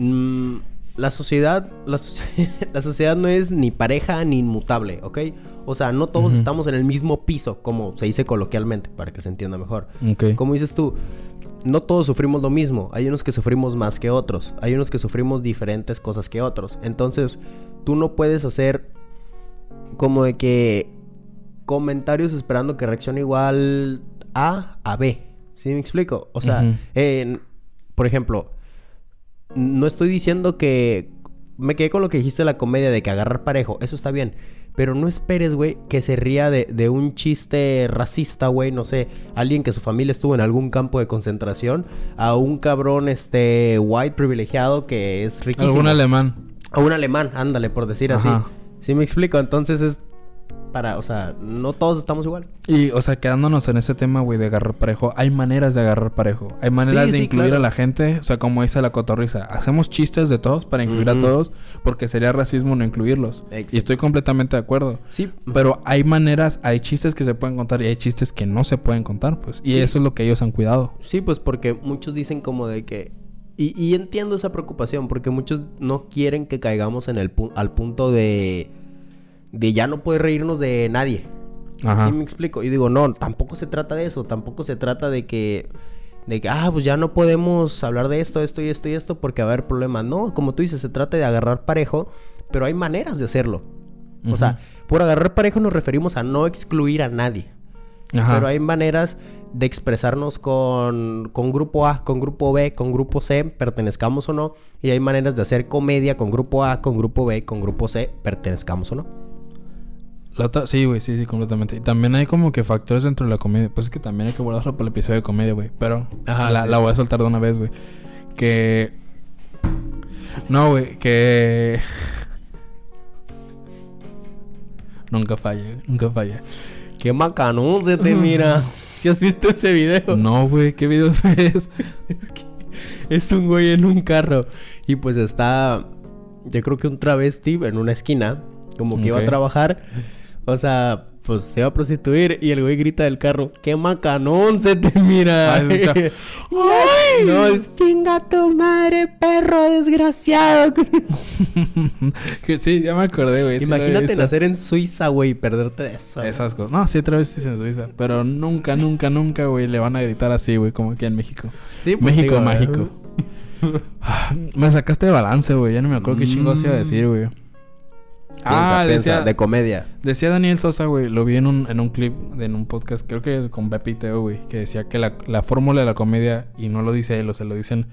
mm, la sociedad, la, soci- la sociedad no es ni pareja ni inmutable, ¿ok? O sea, no todos estamos en el mismo piso, como se dice coloquialmente, para que se entienda mejor. Ok. Como dices tú, no todos sufrimos lo mismo. Hay unos que sufrimos más que otros. Hay unos que sufrimos diferentes cosas que otros. Entonces, tú no puedes hacer como de que comentarios esperando que reaccione igual A a B. ¿Sí me explico? O sea, por ejemplo, no estoy diciendo que... Me quedé con lo que dijiste de la comedia de que agarrar parejo. Eso está bien. Pero no esperes, güey, que se ría de, de un chiste racista, güey. No sé, alguien que su familia estuvo en algún campo de concentración. A un cabrón, este, white privilegiado que es riquísimo. Algún alemán. A un alemán, ándale, por decir así. Ajá. ¿Sí me explico? Entonces es para, o sea, no todos estamos igual. Y, o sea, quedándonos en ese tema, güey, de agarrar parejo, hay maneras de agarrar parejo. Hay maneras Sí, de sí, incluir claro. a la gente. O sea, como dice la cotorriza, hacemos chistes de todos para incluir a todos, porque sería racismo no incluirlos. Exacto. Y estoy completamente de acuerdo. Sí, Pero hay maneras, hay chistes que se pueden contar y hay chistes que no se pueden contar, pues. Y Sí. eso es lo que ellos han cuidado. Sí, pues porque muchos dicen como de que... Y, y entiendo esa preocupación porque muchos no quieren que caigamos en el pu- al punto de... De ya no poder reírnos de nadie. Ajá. ¿Sí me explico? Y digo, no, tampoco se trata de eso. Tampoco se trata de que... De que, ah, pues ya no podemos hablar de esto, esto y esto y esto porque va a haber problemas. No, como tú dices, se trata de agarrar parejo, pero hay maneras de hacerlo. O sea, por agarrar parejo nos referimos a no excluir a nadie. Ajá. Pero hay maneras de expresarnos con, con grupo A, con grupo B, con grupo C, pertenezcamos o no. Y hay maneras de hacer comedia con grupo A, con grupo B, con grupo C, pertenezcamos o no. La otra- sí, güey, sí, sí, completamente. Y también hay como que factores dentro de la comedia. Pues es que también hay que guardarlo para el episodio de comedia, güey. Pero Ajá, la, sí. la voy a soltar de una vez, güey. Que. No, güey, que. nunca falla, güey, nunca falla. ¡Qué macanón se te mira! ¿Si has visto ese video? No, güey, ¿qué videos ves? Es un güey en un carro. Y pues está, yo creo que un travesti en una esquina, como que iba a trabajar. O sea, pues se iba a prostituir. Y el güey grita del carro, ¡qué macanón se te mira! Ay, no, es chinga tu madre, perro desgraciado. Sí, ya me acordé, güey. Imagínate nacer en Suiza, güey, y perderte de eso. Esas cosas. No, sí, otra vez sí en Suiza. Pero nunca, nunca, nunca, güey, le van a gritar así, güey, como aquí en México. Sí, pues, México digo, mágico. me sacaste de balance, güey. Ya no me acuerdo qué chingados iba a decir, güey. Piensa, ah, piensa, decía, de comedia. decía Daniel Sosa, güey. Lo vi en un, en un clip, en un podcast, creo que con Beppe y Teo, güey. Que decía que la, la fórmula de la comedia, y no lo dice él, o se lo dicen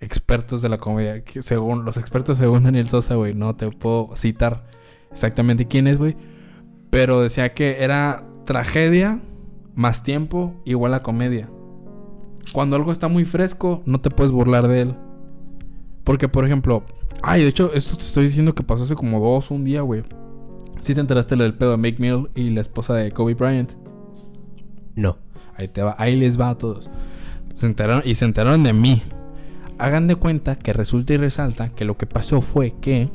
expertos de la comedia. Que según los expertos, según Daniel Sosa, güey. No te puedo citar exactamente quién es, güey. Pero decía que era tragedia más tiempo igual a comedia. Cuando algo está muy fresco, no te puedes burlar de él. Porque, por ejemplo, ay, de hecho, esto te estoy diciendo que pasó hace como dos, un día, güey. Si te enteraste lo del pedo de Make Mill y la esposa de Kobe Bryant. No. Ahí te va, ahí les va a todos. Se enteraron y se enteraron de mí. Hagan de cuenta que resulta y resalta que lo que pasó fue que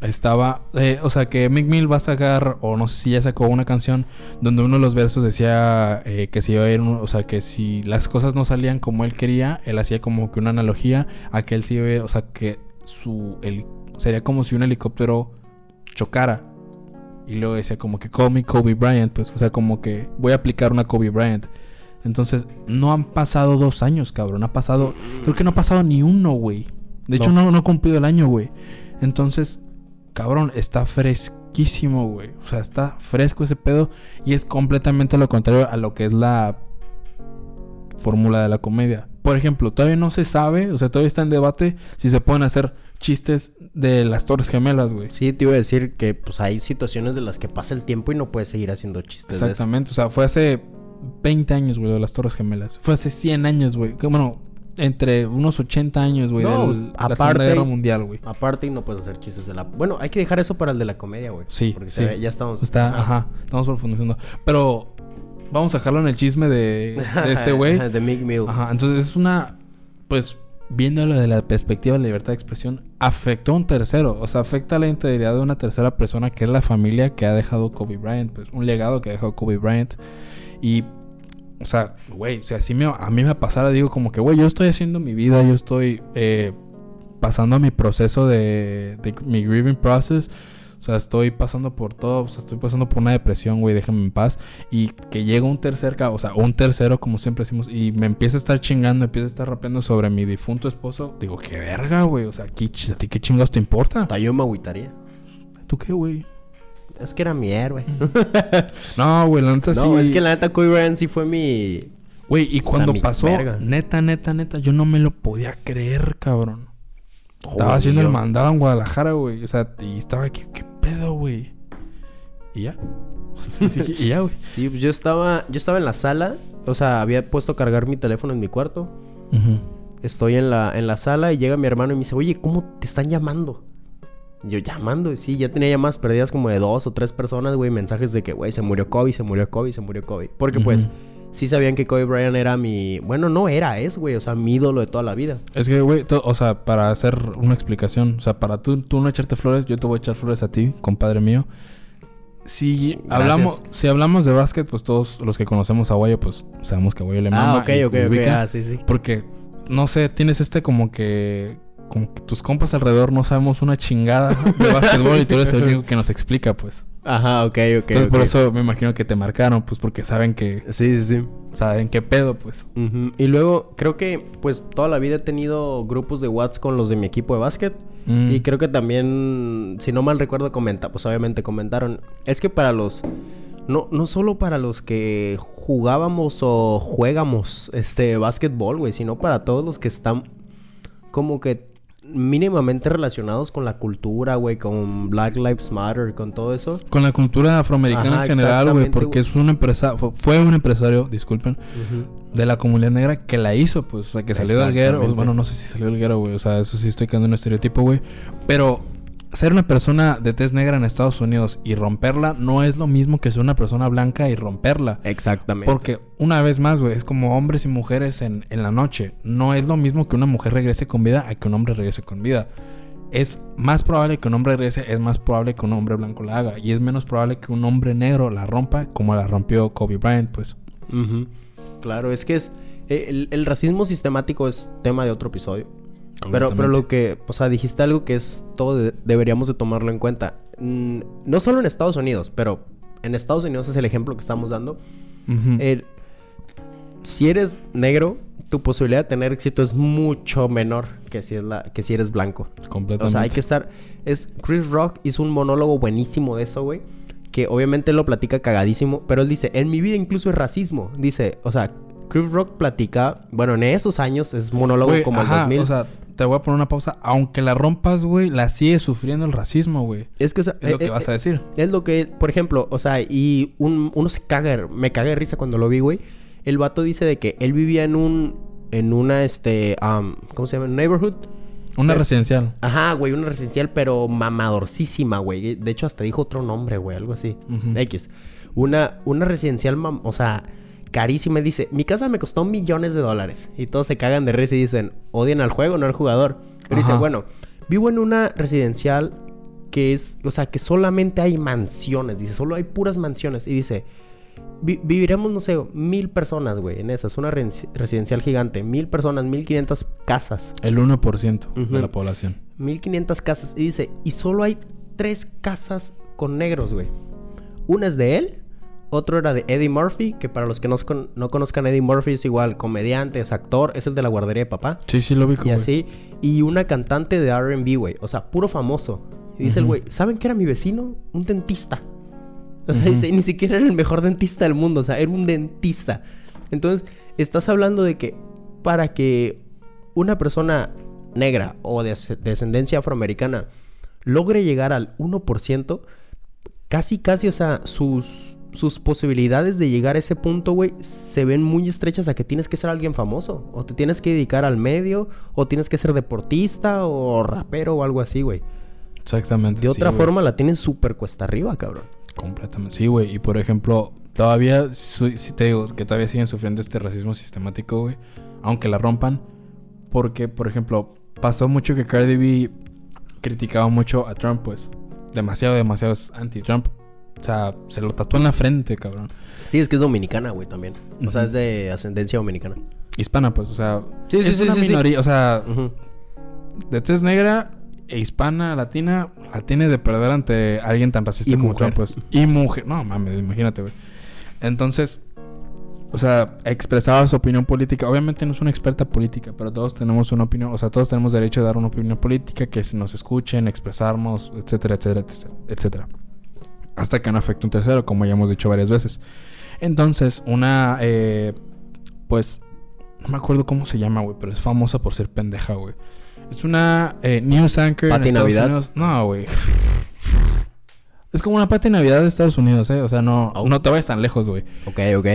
estaba, eh, o sea, que Mick Mill va a sacar, o no sé si ya sacó una canción donde uno de los versos decía eh, que si iba a ir, o sea, que si las cosas no salían como él quería, él hacía como que una analogía a que él sí iba, o sea, que su, heli- sería como si un helicóptero chocara. Y luego decía como que call me Kobe Bryant, pues, o sea, como que voy a aplicar una Kobe Bryant. Entonces, no han pasado dos años, cabrón. Ha pasado, creo que no ha pasado ni uno, güey. De hecho, no, no ha cumplido el año, güey. Entonces, cabrón, está fresquísimo, güey. O sea, está fresco ese pedo. Y es completamente lo contrario a lo que es la fórmula de la comedia. Por ejemplo, todavía no se sabe, o sea, todavía está en debate si se pueden hacer chistes de las Torres Gemelas, güey. Sí, te iba a decir que pues hay situaciones de las que pasa el tiempo y no puedes seguir haciendo chistes de eso. Exactamente, o sea, fue hace 20 años, güey, de las Torres Gemelas. Fue hace 100 años, güey. Bueno, entre unos 80 años, güey, No, de la aparte- Segunda Guerra Mundial, güey. Aparte y no puedes hacer chistes de la... Bueno, hay que dejar eso para el de la comedia, güey. Sí, Porque sí. se ve- ya estamos... Está, Ah. ajá, estamos profundizando. Pero vamos a dejarlo en el chisme de, de este güey. de Mick Mill. Ajá, entonces es una, pues, viéndolo de la perspectiva de la libertad de expresión, afectó a un tercero. O sea, afecta a la integridad de una tercera persona que es la familia que ha dejado Kobe Bryant. Pues un legado que ha dejado Kobe Bryant. Y, o sea, güey, o sea, si me, a mí me pasara, digo como que, güey, yo estoy haciendo mi vida, yo estoy eh, pasando mi proceso de, de mi grieving process. O sea, estoy pasando por todo, o sea, estoy pasando por una depresión, güey, déjame en paz. Y que llega un tercer, o sea, un tercero, como siempre decimos, y me empieza a estar chingando, empieza a estar rapeando sobre mi difunto esposo. Digo, qué verga, güey, o sea, ¿a ti qué chingados te importa? Hasta yo me agüitaría. ¿Tú qué, güey? Es que era mi héroe. no, güey, la neta sí. No, es que la neta Kobe Bryant sí fue mi... Güey, y cuando pasó, neta, neta, neta, yo no me lo podía creer, cabrón. estaba haciendo el mandado en Guadalajara, güey. O sea, y estaba aquí, ¿qué pedo, güey? Y ya. y ya, güey. Sí, pues yo estaba, yo estaba en la sala. O sea, había puesto a cargar mi teléfono en mi cuarto. Estoy en la, en la sala y llega mi hermano y me dice, oye, ¿cómo te están llamando? Yo llamando, sí, ya tenía llamadas perdidas como de dos o tres personas, güey, mensajes de que, güey, se murió Kobe, se murió Kobe, se murió Kobe. Porque pues sí sabían que Kobe Bryant era mi... Bueno, no era, es, güey, o sea, mi ídolo de toda la vida. Es que, güey, o sea, para hacer una explicación, o sea, para tú, tú no echarte flores, yo te voy a echar flores a ti, compadre mío. Si hablamos, si hablamos de básquet, pues todos los que conocemos a Guayo, pues sabemos que a Guayo le ah, mama. Ah, ok, ok, ok, ah, sí, sí. Porque, no sé, tienes este como que que tus compas alrededor no sabemos una chingada de básquetbol y tú eres el único que nos explica, pues. Ajá, ok, ok. Entonces por eso me imagino que te marcaron, pues porque saben que... Sí, sí, sí. Saben qué pedo, pues. Y luego creo que pues toda la vida he tenido grupos de WhatsApp con los de mi equipo de básquet. Mm. Y creo que también, si no mal recuerdo, comenta, pues obviamente comentaron. Es que para los... No, no solo para los que jugábamos o juegamos este básquetbol, güey, sino para todos los que están como que mínimamente relacionados con la cultura, güey, con Black Lives Matter, con todo eso. Con la cultura afroamericana en general, güey, porque es un empresario, fue un empresario, disculpen, de la comunidad negra que la hizo, pues, o sea, que salió del guerra, bueno, no sé si salió del guerra, güey, o sea, eso sí estoy quedando en un estereotipo, güey, pero ser una persona de tez negra en Estados Unidos y romperla no es lo mismo que ser una persona blanca y romperla. Exactamente. Porque una vez más, güey, es como hombres y mujeres en, en, la noche. No es lo mismo que una mujer regrese con vida a que un hombre regrese con vida. Es más probable que un hombre regrese, es más probable que un hombre blanco la haga. Y es menos probable que un hombre negro la rompa como la rompió Kobe Bryant, pues. Claro, es que es... El racismo sistemático es tema de otro episodio. Pero, pero lo que, o sea, dijiste algo que es todo deberíamos de tomarlo en cuenta. Mm, no solo en Estados Unidos, pero en Estados Unidos es el ejemplo que estamos dando. si eres negro, tu posibilidad de tener éxito es mucho menor que si, es la, que si eres blanco. Completamente. O sea, hay que estar... Es, Chris Rock hizo un monólogo buenísimo de eso, güey. Que obviamente lo platica cagadísimo. Pero él dice, en mi vida incluso es racismo. Dice, o sea, Chris Rock platica... Bueno, en esos años es monólogo como el 2000. O sea, te voy a poner una pausa. Aunque la rompas, güey, la sigue sufriendo el racismo, güey. Es que, o sea, es lo que eh, vas a decir. Es lo que, por ejemplo, o sea, y uno se caga, me caga de risa cuando lo vi, güey. El vato dice de que él vivía en un, en una, este, ¿cómo se llama? Neighborhood. Una residencial. Ajá, güey, una residencial, pero mamadorcísima, güey. De hecho, hasta dijo otro nombre, güey, algo así. X. Una, una residencial, o sea, carísima. Dice, mi casa me costó millones de dólares. Y todos se cagan de risa y dicen, odian al juego, no al jugador. Pero dice, bueno, vivo en una residencial que es, o sea, que solamente hay mansiones. Dice, solo hay puras mansiones. Y dice, viviremos, no sé, mil personas, güey, en esa. Es una residencial gigante. Mil personas, mil quinientas casas. El 1% de la población. Mil quinientas casas. Y dice, y solo hay tres casas con negros, güey. Una es de él, otro era de Eddie Murphy, que para los que no, no conozcan Eddie Murphy es igual comediante, es actor, es el de la guardería de papá. Sí, sí, lo vi. Y así. Y una cantante de RB, güey. O sea, puro famoso. Y dice el güey, ¿saben qué era mi vecino? Un dentista. O sea, dice, ni siquiera era el mejor dentista del mundo. O sea, era un dentista. Entonces, estás hablando de que para que una persona negra o de descendencia afroamericana logre llegar al 1%, casi, casi, o sea, sus sus posibilidades de llegar a ese punto, güey, se ven muy estrechas a que tienes que ser alguien famoso. O te tienes que dedicar al medio, o tienes que ser deportista, o rapero, o algo así, güey. Exactamente. De otra forma, la tienes súper cuesta arriba, cabrón. Completamente. Sí, güey. Y por ejemplo, todavía, si te digo que todavía siguen sufriendo este racismo sistemático, güey. Aunque la rompan, porque, por ejemplo, pasó mucho que Cardi B criticaba mucho a Trump, pues. Demasiado, demasiado anti-Trump. O sea, se lo tatuó en la frente, cabrón. Sí, es que es dominicana, güey, también. O sea, es de ascendencia dominicana. Hispana, pues, o sea. Sí, sí, es sí, una sí, sí. minoría, o sea, de tez negra e hispana, latina, la tiene de perder ante alguien tan racista Y como mujer. Trump, pues. Y mujer. No, mames, imagínate, güey. Entonces, o sea, expresaba su opinión política. Obviamente no es una experta política, pero todos tenemos una opinión, o sea, todos tenemos derecho a dar una opinión política, que nos escuchen, expresarnos, etcétera, etcétera, etcétera, etcétera. Hasta que no afecte un tercero, como ya hemos dicho varias veces. Entonces, una, eh, pues, no me acuerdo cómo se llama, güey, pero es famosa por ser pendeja, güey. Es una eh, news anchor en ¿Pati Estados Navidad? Unidos. No, güey. Es como una pati Navidad de Estados Unidos, ¿eh? O sea, no, Oh. no te vayas tan lejos, güey. Ok, ok.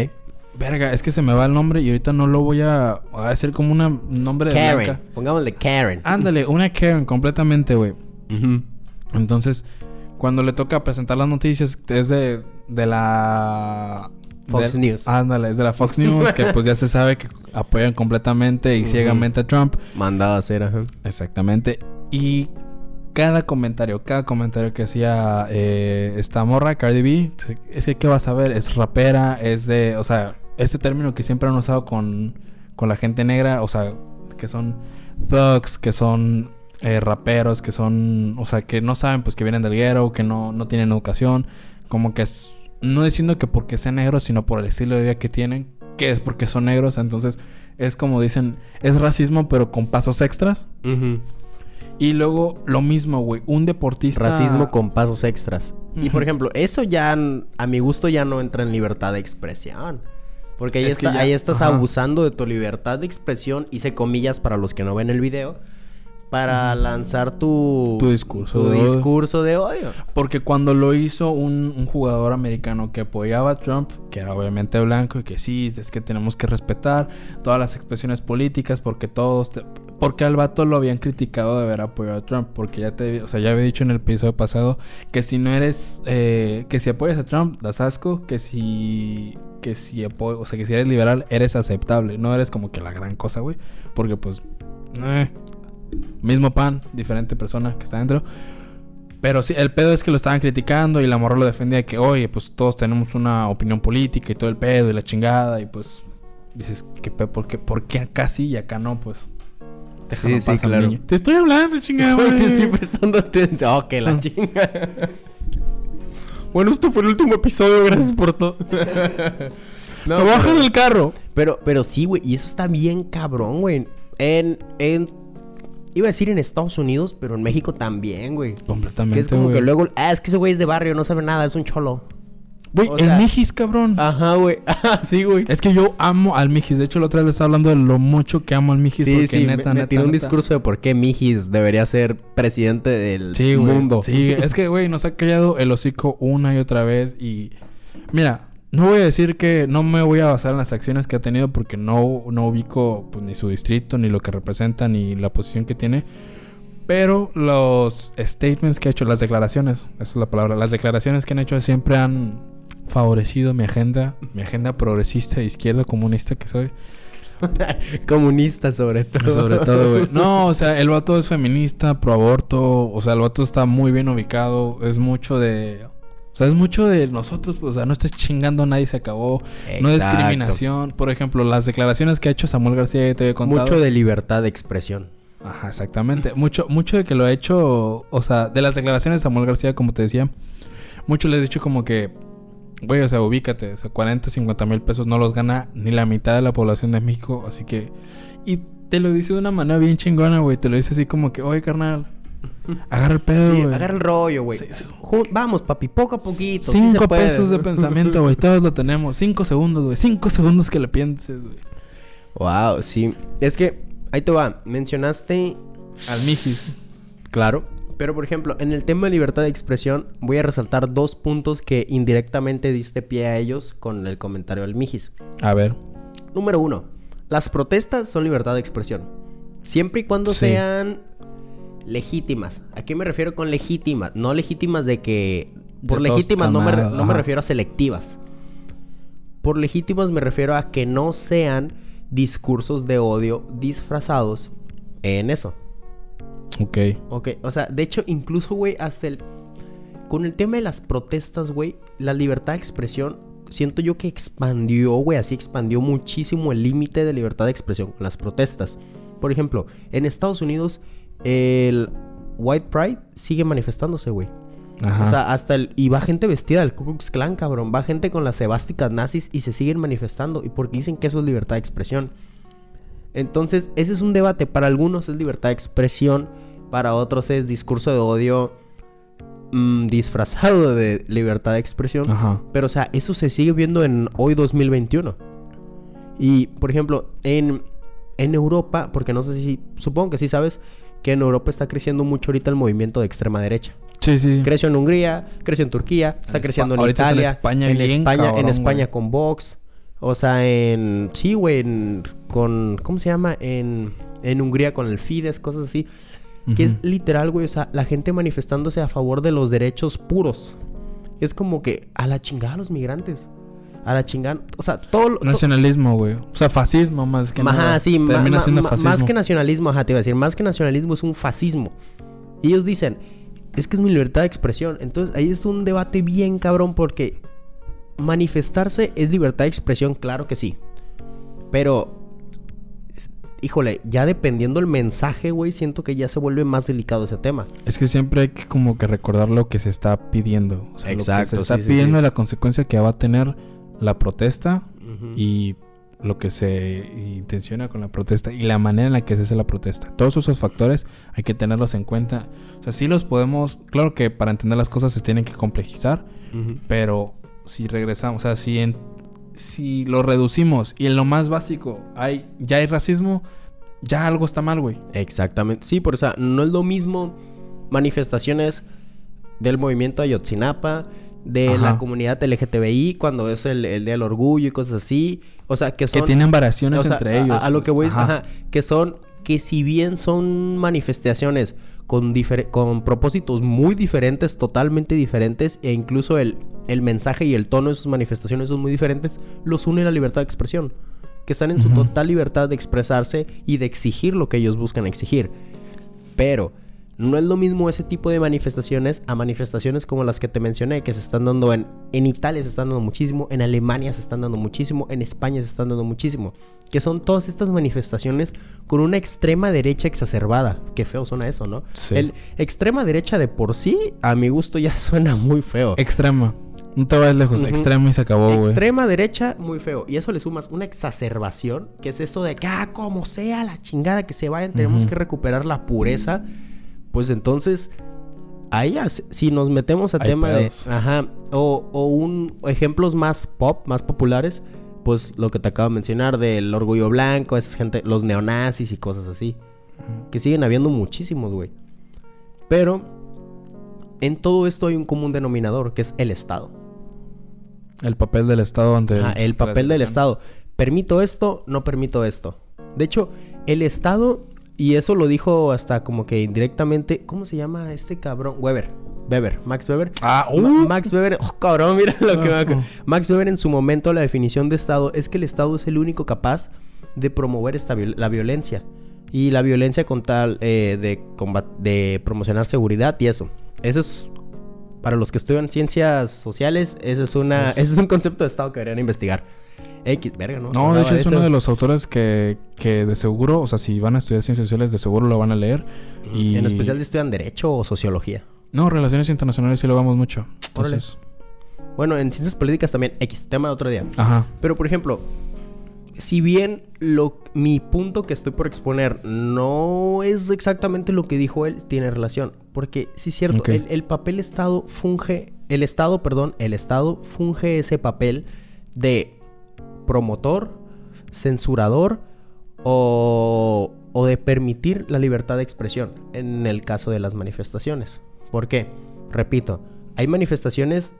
Verga, es que se me va el nombre y ahorita no lo voy a, a decir como un nombre de Karen. Pongámosle Karen. Ándale, una Karen completamente, güey. Entonces, cuando le toca presentar las noticias, es de, de la... Fox de- News. Ándale, es de la Fox News, que pues ya se sabe que apoyan completamente y ciegamente a Trump. Mandado a hacer, ajá. Exactamente. Y cada comentario, cada comentario que hacía eh, esta morra, Cardi B, es que, ¿qué vas a ver? Es rapera, es de, o sea, este término que siempre han usado con, con la gente negra, o sea, que son thugs, que son eh, raperos, que son, o sea, que no saben, pues que vienen del ghetto, que no, no tienen educación, como que es, no diciendo que porque sean negros, sino por el estilo de vida que tienen, que es porque son negros, entonces es como dicen, es racismo pero con pasos extras. Y luego lo mismo, güey, un deportista... Racismo con pasos extras. Y por ejemplo, eso ya, a mi gusto, ya no entra en libertad de expresión. Porque ahí, Es que está- ya- ahí estás ajá. abusando de tu libertad de expresión, hice comillas para los que no ven el video, para lanzar tu, Tu discurso tu de odio. discurso de odio. Porque cuando lo hizo un, un jugador americano que apoyaba a Trump, que era obviamente blanco y que sí, es que tenemos que respetar todas las expresiones políticas porque todos... te- Porque al vato lo habían criticado de haber apoyado a Trump. Porque ya te... O sea, ya había dicho en el episodio pasado que si no eres... eh, que si apoyas a Trump, das asco. Que si... Que si. O sea, que si eres liberal, eres aceptable. No eres como que la gran cosa, güey. Porque pues... eh, mismo pan, diferente persona que está dentro. Pero sí, el pedo es que lo estaban criticando y la morra lo defendía de que, oye, pues todos tenemos una opinión política y todo el pedo y la chingada. Y pues dices, ¿qué pedo? ¿Por qué, ¿Por qué acá sí y acá no? Pues déjalo Sí, sí, claro. niño. Te estoy hablando, chingada, Porque estoy prestando atención. Oh, que la Ah. chinga. bueno, esto fue el último episodio. Gracias por todo. Me bajo del carro. Pero, pero sí, güey. Y eso está bien cabrón, güey. En, en... Iba a decir en Estados Unidos, pero en México también, güey. Completamente, Que es como güey. que luego... Ah, es que ese güey es de barrio, no sabe nada, es un cholo. Güey, o el sea- Mijis, cabrón. Ajá, güey. Ah, sí, güey. Es que yo amo al Mijis. De hecho, la otra vez le estaba hablando de lo mucho que amo al Mijis. Sí, porque sí, neta, me, me neta, tiró un discurso de por qué Mijis debería ser presidente del Sí, güey. mundo. Sí, es que, güey, nos ha callado el hocico una y otra vez. Y mira, no voy a decir que no me voy a basar en las acciones que ha tenido porque no, no ubico pues, ni su distrito, ni lo que representa, ni la posición que tiene. Pero los statements que ha hecho, las declaraciones, esa es la palabra, las declaraciones que han hecho siempre han favorecido mi agenda, mi agenda progresista, izquierda, comunista que soy. Comunista sobre todo. Sobre todo, güey. No, o sea, el vato es feminista, pro aborto. O sea, el vato está muy bien ubicado. Es mucho de. O sea, es mucho de nosotros. pues, o sea, no estés chingando a nadie, se acabó. No Exacto. discriminación. Por ejemplo, las declaraciones que ha hecho Samuel García, ya te he contado. Mucho de libertad de expresión. Ajá, exactamente. Mucho, mucho de que lo ha hecho. O sea, de las declaraciones de Samuel García, como te decía. Mucho le he dicho como que. Güey, o sea, ubícate. O sea, 40, 50 mil pesos no los gana ni la mitad de la población de México. Así que. Y te lo dice de una manera bien chingona, güey. Te lo dice así como que, oye, carnal. Agarra el pedo, Sí, güey. agarra el rollo, güey. Sí, sí. Vamos, papi, poco a poquito. sí Cinco se puede. pesos de pensamiento, güey. Todos lo tenemos. Cinco segundos, güey. Cinco segundos que le pienses, güey. Wow, sí. Es que, ahí te va. Mencionaste, Al Mijis. claro. Pero, por ejemplo, en el tema de libertad de expresión, voy a resaltar dos puntos que indirectamente diste pie a ellos con el comentario del Mijis. A ver. Número uno. Las protestas son libertad de expresión. Siempre y cuando Sí. sean legítimas. ¿A qué me refiero con legítimas? No legítimas de que... Por De legítimas no me, re- no me refiero a selectivas. Por legítimas me refiero a que no sean discursos de odio disfrazados en eso. Ok. Ok, o sea, de hecho, incluso, güey, hasta el... Con el tema de las protestas, güey, la libertad de expresión, siento yo que expandió, güey, así expandió muchísimo el límite de libertad de expresión con las protestas. Por ejemplo, en Estados Unidos, el White Pride sigue manifestándose, güey. Ajá. O sea, hasta el... Y va gente vestida del Ku Klux Klan, cabrón. Va gente con las sebásticas nazis y se siguen manifestando. Y porque dicen que eso es libertad de expresión. Entonces, ese es un debate. Para algunos es libertad de expresión. Para otros es discurso de odio mm, disfrazado de libertad de expresión. Ajá. Pero, o sea, eso se sigue viendo en hoy 2021. Y, por ejemplo, en, en Europa, porque no sé si... Supongo que sí sabes que en Europa está creciendo mucho ahorita el movimiento de extrema derecha. Sí, sí. Creció en Hungría, creció en Turquía, está En creciendo Espa- en es en Italia, España en bien España, en España con Vox, o sea, en sí, güey, en- con ¿cómo se llama? En en Hungría con el Fidesz, cosas así, que es literal, güey, o sea, la gente manifestándose a favor de los derechos puros. Es como que a la chingada a los migrantes. A la chingada, o sea, todo lo- Nacionalismo, güey. O sea, fascismo más que Ajá, nada. sí, Termina siendo fascismo. más que nacionalismo, ajá, te iba a decir, más que nacionalismo es un fascismo. Y ellos dicen, es que es mi libertad de expresión. Entonces ahí es un debate bien cabrón porque manifestarse es libertad de expresión, claro que sí. Pero, híjole, ya dependiendo el mensaje, güey, siento que ya se vuelve más delicado ese tema. Es que siempre hay que como que recordar lo que se está pidiendo. O sea, lo que se está sí, pidiendo sí. la consecuencia que va a tener la protesta y lo que se intenciona con la protesta y la manera en la que se hace la protesta. Todos esos factores hay que tenerlos en cuenta. O sea, sí los podemos... Claro que para entender las cosas se tienen que complejizar, pero si regresamos, o sea, si, en- si lo reducimos y en lo más básico hay ya hay racismo, ya algo está mal, güey. Exactamente. Sí, por o sea, no es lo mismo manifestaciones del movimiento Ayotzinapa, de Ajá. la comunidad LGTBI, cuando es el, el Día del Orgullo y cosas así. O sea, que son... que tienen variaciones o sea, entre a- ellos. A, a lo que voy es, Ajá. ajá, que son, que si bien son manifestaciones con, con propósitos muy diferentes, totalmente diferentes, e incluso el, el mensaje y el tono de sus manifestaciones son muy diferentes, los une la libertad de expresión. Que están en su total libertad de expresarse y de exigir lo que ellos buscan exigir. Pero no es lo mismo ese tipo de manifestaciones a manifestaciones como las que te mencioné, que se están dando en, en Italia se están dando muchísimo, en Alemania se están dando muchísimo, en España se están dando muchísimo. Que son todas estas manifestaciones con una extrema derecha exacerbada. Qué feo suena eso, ¿no? Sí. El extrema derecha de por sí, a mi gusto, ya suena muy feo. Extrema. No te vayas lejos. Extrema y se acabó, güey. Extrema derecha, muy feo. Y eso le sumas una exacerbación, que es eso de que, ah, como sea la chingada que se vayan, tenemos Ujú. que recuperar la pureza. Pues entonces, ahí si- nos metemos a Hay tema pedos. de. Ajá. O, o un ejemplos más pop, más populares, pues lo que te acabo de mencionar del orgullo blanco, esa gente, los neonazis y cosas así. Que siguen habiendo muchísimos, güey. Pero en todo esto hay un común denominador, que es el Estado. El papel del Estado ante Ajá, el papel del Estado. ¿Permito esto? No permito esto. De hecho, el Estado, y eso lo dijo hasta como que indirectamente, ¿cómo se llama este cabrón? Weber. Weber, Max Weber. Ah, uh. Max Weber, oh, cabrón, mira lo que me Max Weber en su momento la definición de Estado es que el Estado es el único capaz de promover esta viol- la violencia. Y la violencia con tal eh, de, de promocionar seguridad y eso. Eso es, para los que estudian ciencias sociales, ese es, una, ese es un concepto de Estado que deberían investigar. X, verga, ¿no? No, de hecho es eso. uno de los autores que, que de seguro, o sea, si van a estudiar ciencias sociales, de seguro lo van a leer. Y En especial si estudian Derecho o Sociología. No, relaciones internacionales sí lo vemos mucho. Entonces, Bueno, en Ciencias Políticas también, X, tema de otro día. ajá. Pero, por ejemplo, si bien lo, mi punto que estoy por exponer no es exactamente lo que dijo él, tiene relación. Porque, sí es cierto, el, el papel Estado funge, el Estado, perdón, el Estado funge ese papel de promotor, censurador o, de permitir la libertad de expresión en el caso de las manifestaciones. ¿Por qué? Repito, hay manifestaciones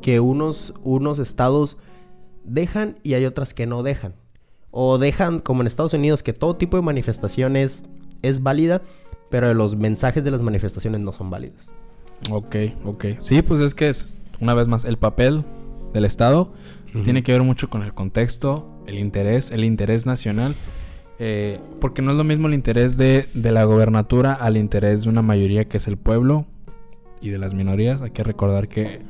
que unos, unos estados dejan y hay otras que no dejan. O dejan, como en Estados Unidos, que todo tipo de manifestaciones es válida, pero los mensajes de las manifestaciones no son válidos. Ok, ok. Sí, pues es que es, una vez más, el papel del Estado tiene que ver mucho con el contexto, el interés, el interés nacional. Eh, porque no es lo mismo el interés de, de la gobernatura al interés de una mayoría que es el pueblo y de las minorías. Hay que recordar que,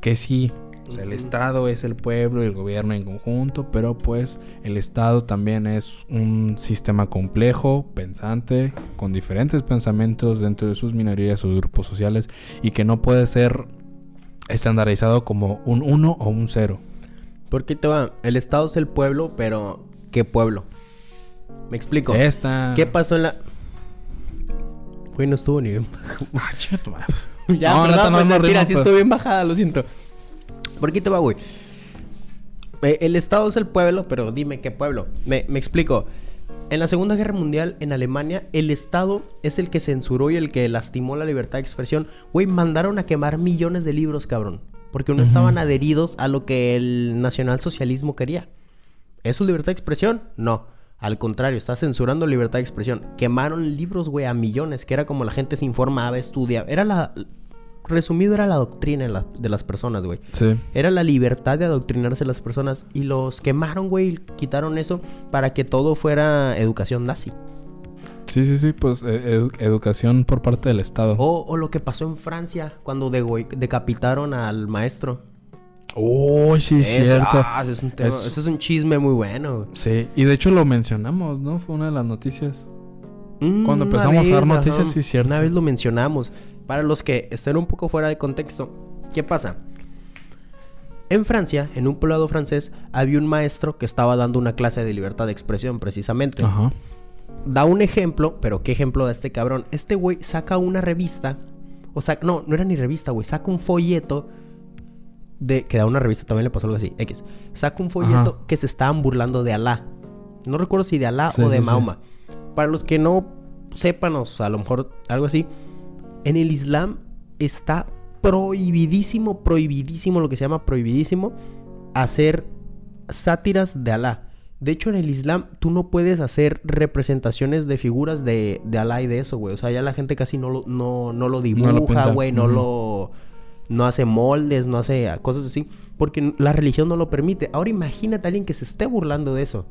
que sí, o sea, el. Estado es el pueblo y el gobierno en conjunto, pero pues el Estado también es un sistema complejo, pensante, con diferentes pensamientos dentro de sus minorías, sus grupos sociales, y que no puede ser estandarizado como un 1 o un 0. Porque te va, el Estado es el pueblo, pero ¿qué pueblo? Me explico. Esta... ¿Qué pasó en la... Güey, no estuvo ni bien. Ah, chinga tu madre. ya, No, no, no mentira, rima, sí pues. estoy bien bajada, lo siento. ¿Por qué te va, güey? Eh, el Estado es el pueblo, pero dime qué pueblo. Me, me explico. En la Segunda Guerra Mundial, en Alemania, el Estado es el que censuró y el que lastimó la libertad de expresión. Güey, mandaron a quemar millones de libros, cabrón. Porque no estaban adheridos a lo que el nacionalsocialismo quería. ¿Eso es libertad de expresión? No. Al contrario, está censurando libertad de expresión. Quemaron libros, güey, a millones, que era como la gente se informaba, estudiaba. Era la... Resumido, era la doctrina de, la- de las personas, güey. Sí. Era la libertad de adoctrinarse las personas y los quemaron, güey, y quitaron eso para que todo fuera educación nazi. Sí, sí, sí, pues eh, edu- educación por parte del Estado. O, o lo que pasó en Francia cuando decapitaron al maestro. Oh, sí, Ese- cierto. ah, ese es un tema- Es- ese es un chisme muy bueno. Sí, y de hecho lo mencionamos, ¿no? Fue una de las noticias. Cuando empezamos a dar noticias, ajá, sí es cierto. Una vez lo mencionamos. Para los que estén un poco fuera de contexto, ¿qué pasa? En Francia, en un poblado francés, había un maestro que estaba dando una clase de libertad de expresión, precisamente. Ajá. Da un ejemplo, pero ¿qué ejemplo da este cabrón? Este güey saca una revista, o sea, no, no era ni revista, güey, saca un folleto de que da una revista, también le pasó algo así, X. Saca un folleto Ajá. que se estaban burlando de Alá. No recuerdo si de Alá Sí, o de sí, sí. Mahoma. Para los que no sepan, o sea, a lo mejor algo así, en el Islam está prohibidísimo, prohibidísimo, lo que se llama prohibidísimo, hacer sátiras de Alá. De hecho, en el Islam tú no puedes hacer representaciones de figuras de, de Alá y de eso, güey. O sea, ya la gente casi no lo, no, no lo dibuja, güey, no lo... No hace moldes, no hace cosas así. Porque la religión no lo permite. Ahora imagínate a alguien que se esté burlando de eso.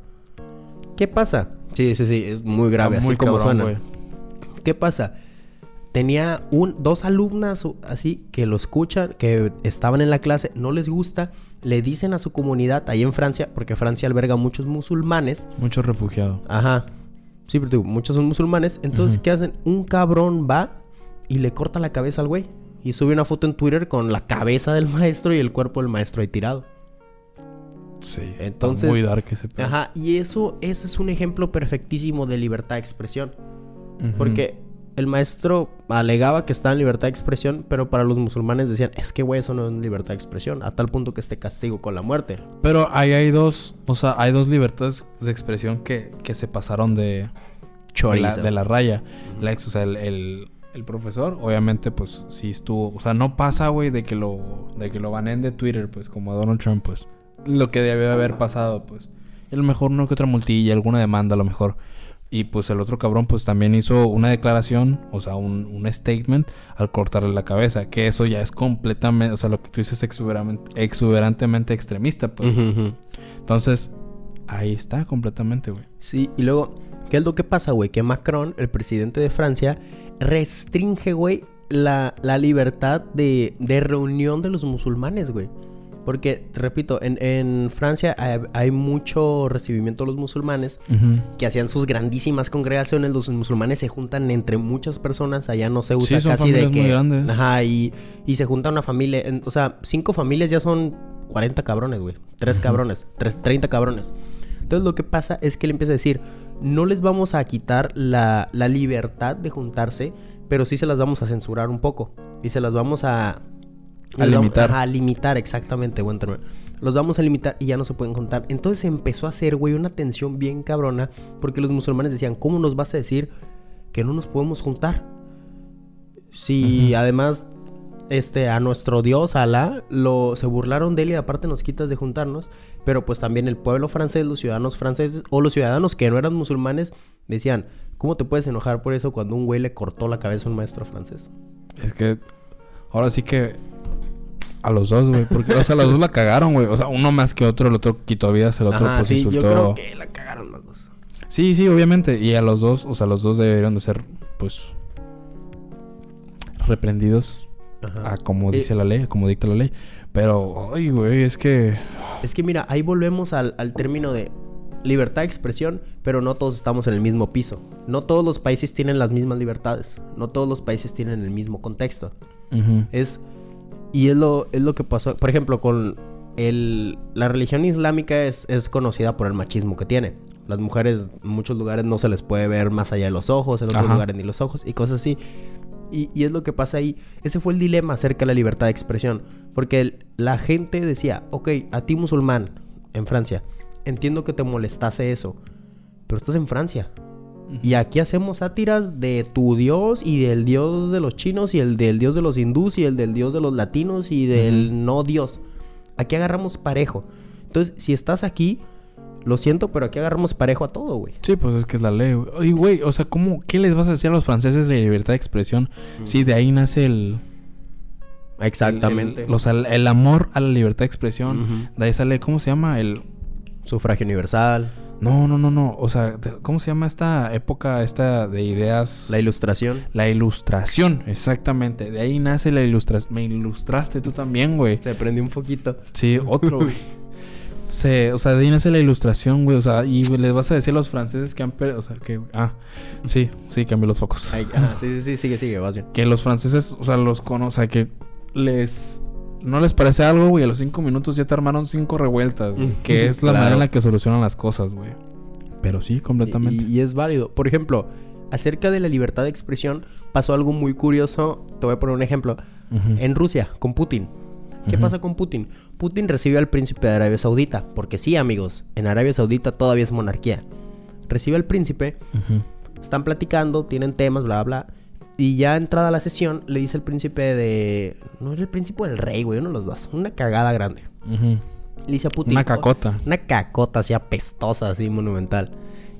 ¿Qué pasa? Sí, sí, sí, es muy grave, Está así muy como cabrón, suena. güey. ¿Qué pasa? Tenía un, dos alumnas así que lo escuchan, que estaban en la clase, no les gusta, le dicen a su comunidad ahí en Francia, porque Francia alberga muchos musulmanes. Mucho refugiado. Ajá. Sí, pero digo, muchos son musulmanes. Entonces. ¿qué hacen? Un cabrón va y le corta la cabeza al güey. Y sube una foto en Twitter con la cabeza del maestro y el cuerpo del maestro ahí tirado. Sí. Entonces- Muy dark ese pedo. Ajá. Y eso, eso es un ejemplo perfectísimo de libertad de expresión. Porque el maestro alegaba que estaba en libertad de expresión, pero para los musulmanes decían, es que güey, eso no es libertad de expresión, a tal punto que esté castigo con la muerte. Pero ahí hay dos, o sea, hay dos libertades de expresión que, que se pasaron de, de, la, de la raya. La ex, o sea, el, el- el profesor, obviamente, pues sí estuvo. O sea, no pasa, güey, de que lo, de que lo banen de Twitter, pues, como a Donald Trump, pues. Lo que debe haber pasado, pues. A lo mejor una que otra multilla, alguna demanda, a lo mejor. Y pues el otro cabrón, pues también hizo una declaración, o sea, un, un statement al cortarle la cabeza. Que eso ya es completamente, o sea, lo que tú dices exuberamente, exuberantemente extremista, pues. Entonces, ahí está completamente, güey. Sí, y luego, ¿qué es lo que pasa, güey? Que Macron, el presidente de Francia, restringe, güey, la, la libertad de, de reunión de los musulmanes, güey. Porque, te repito, en, en Francia hay, hay mucho recibimiento de los musulmanes que hacían sus grandísimas congregaciones. Los musulmanes se juntan entre muchas personas. Allá no se usa Sí, son casi de que. muy grandes. Ajá, y, y se junta una familia. en- o sea, cinco familias ya son 40 cabrones, güey. Tres cabrones. Tres, 30 cabrones. Entonces lo que pasa es que él empieza a decir: No les vamos a quitar la, la libertad de juntarse, pero sí se las vamos a censurar un poco. Y se las vamos a. A limitar. a limitar, exactamente, buen término. Los vamos a limitar y ya no se pueden juntar. Entonces empezó a hacer, güey, una tensión bien cabrona. Porque los musulmanes decían, ¿cómo nos vas a decir que no nos podemos juntar? Si además, este, a nuestro Dios, Alá, lo, se burlaron de él y aparte nos quitas de juntarnos. Pero pues también el pueblo francés, los ciudadanos franceses o los ciudadanos que no eran musulmanes decían, ¿cómo te puedes enojar por eso cuando un güey le cortó la cabeza a un maestro francés? Es que ahora sí que a los dos, güey, porque o sea, los dos la cagaron, güey. O sea, uno más que otro, el otro quitó vidas, el otro Ajá, pues sí, insultó. yo creo que la cagaron los dos. Sí, sí, obviamente. Y a los dos, o sea, los dos deberían de ser, pues, reprendidos Ajá. a como Eh, dice la ley, a como dicta la ley. Pero, ay, güey, es que... Es que mira, ahí volvemos al, al término de libertad de expresión, pero no todos estamos en el mismo piso. No todos los países tienen las mismas libertades. No todos los países tienen el mismo contexto. Es. Y es lo, es lo que pasó. Por ejemplo, con el. La religión islámica es, es conocida por el machismo que tiene. Las mujeres en muchos lugares no se les puede ver más allá de los ojos, en otros Ajá. lugares ni los ojos, y cosas así. Y, y es lo que pasa ahí. Ese fue el dilema acerca de la libertad de expresión. Porque el- la gente decía, ok, a ti musulmán en Francia, entiendo que te molestase eso, pero estás en Francia. Y aquí hacemos sátiras de tu dios y del dios de los chinos y el del dios de los hindús y el del dios de los latinos y del no dios. Aquí agarramos parejo. Entonces, si estás aquí, lo siento, pero aquí agarramos parejo a todo, güey. Sí, pues es que es la ley, güey. Oye, güey, o sea, ¿cómo, ¿qué les vas a decir a los franceses de libertad de expresión si de ahí nace el... Exactamente. El, el- o sea, el, el amor a la libertad de expresión. De ahí sale, ¿cómo se llama? El... Sufragio universal, No, no, no, no. O sea, ¿cómo se llama esta época esta de ideas? la ilustración. La ilustración, exactamente. De ahí nace la ilustración. Me ilustraste tú también, güey. Se prendió un poquito. Sí, otro, güey. Se, o sea, de ahí nace la ilustración, güey. O sea, y les vas a decir a los franceses que han perdido. O sea, que. Ah, sí, sí, cambié los focos. Ay, ajá, sí, sí, sí, sigue, sigue, vas bien. Que los franceses, o sea, los conocen. O sea, que les. No les parece algo, güey. A los cinco minutos ya te armaron cinco revueltas, güey. Mm, Que es la claro. manera en la que solucionan las cosas, güey. Pero sí, completamente. Y, y es válido. Por ejemplo, acerca de la libertad de expresión, pasó algo muy curioso. Te voy a poner un ejemplo. En Rusia, con Putin. ¿Qué pasa con Putin? Putin recibió al príncipe de Arabia Saudita. Porque sí, amigos, en Arabia Saudita todavía es monarquía. Recibe al príncipe, están platicando, tienen temas, bla, bla. Y ya entrada la sesión, le dice el príncipe de. No era el príncipe del rey, güey, uno de los dos. Una cagada grande. Le dice a Putin. Una cacota. Una cacota así apestosa, así monumental.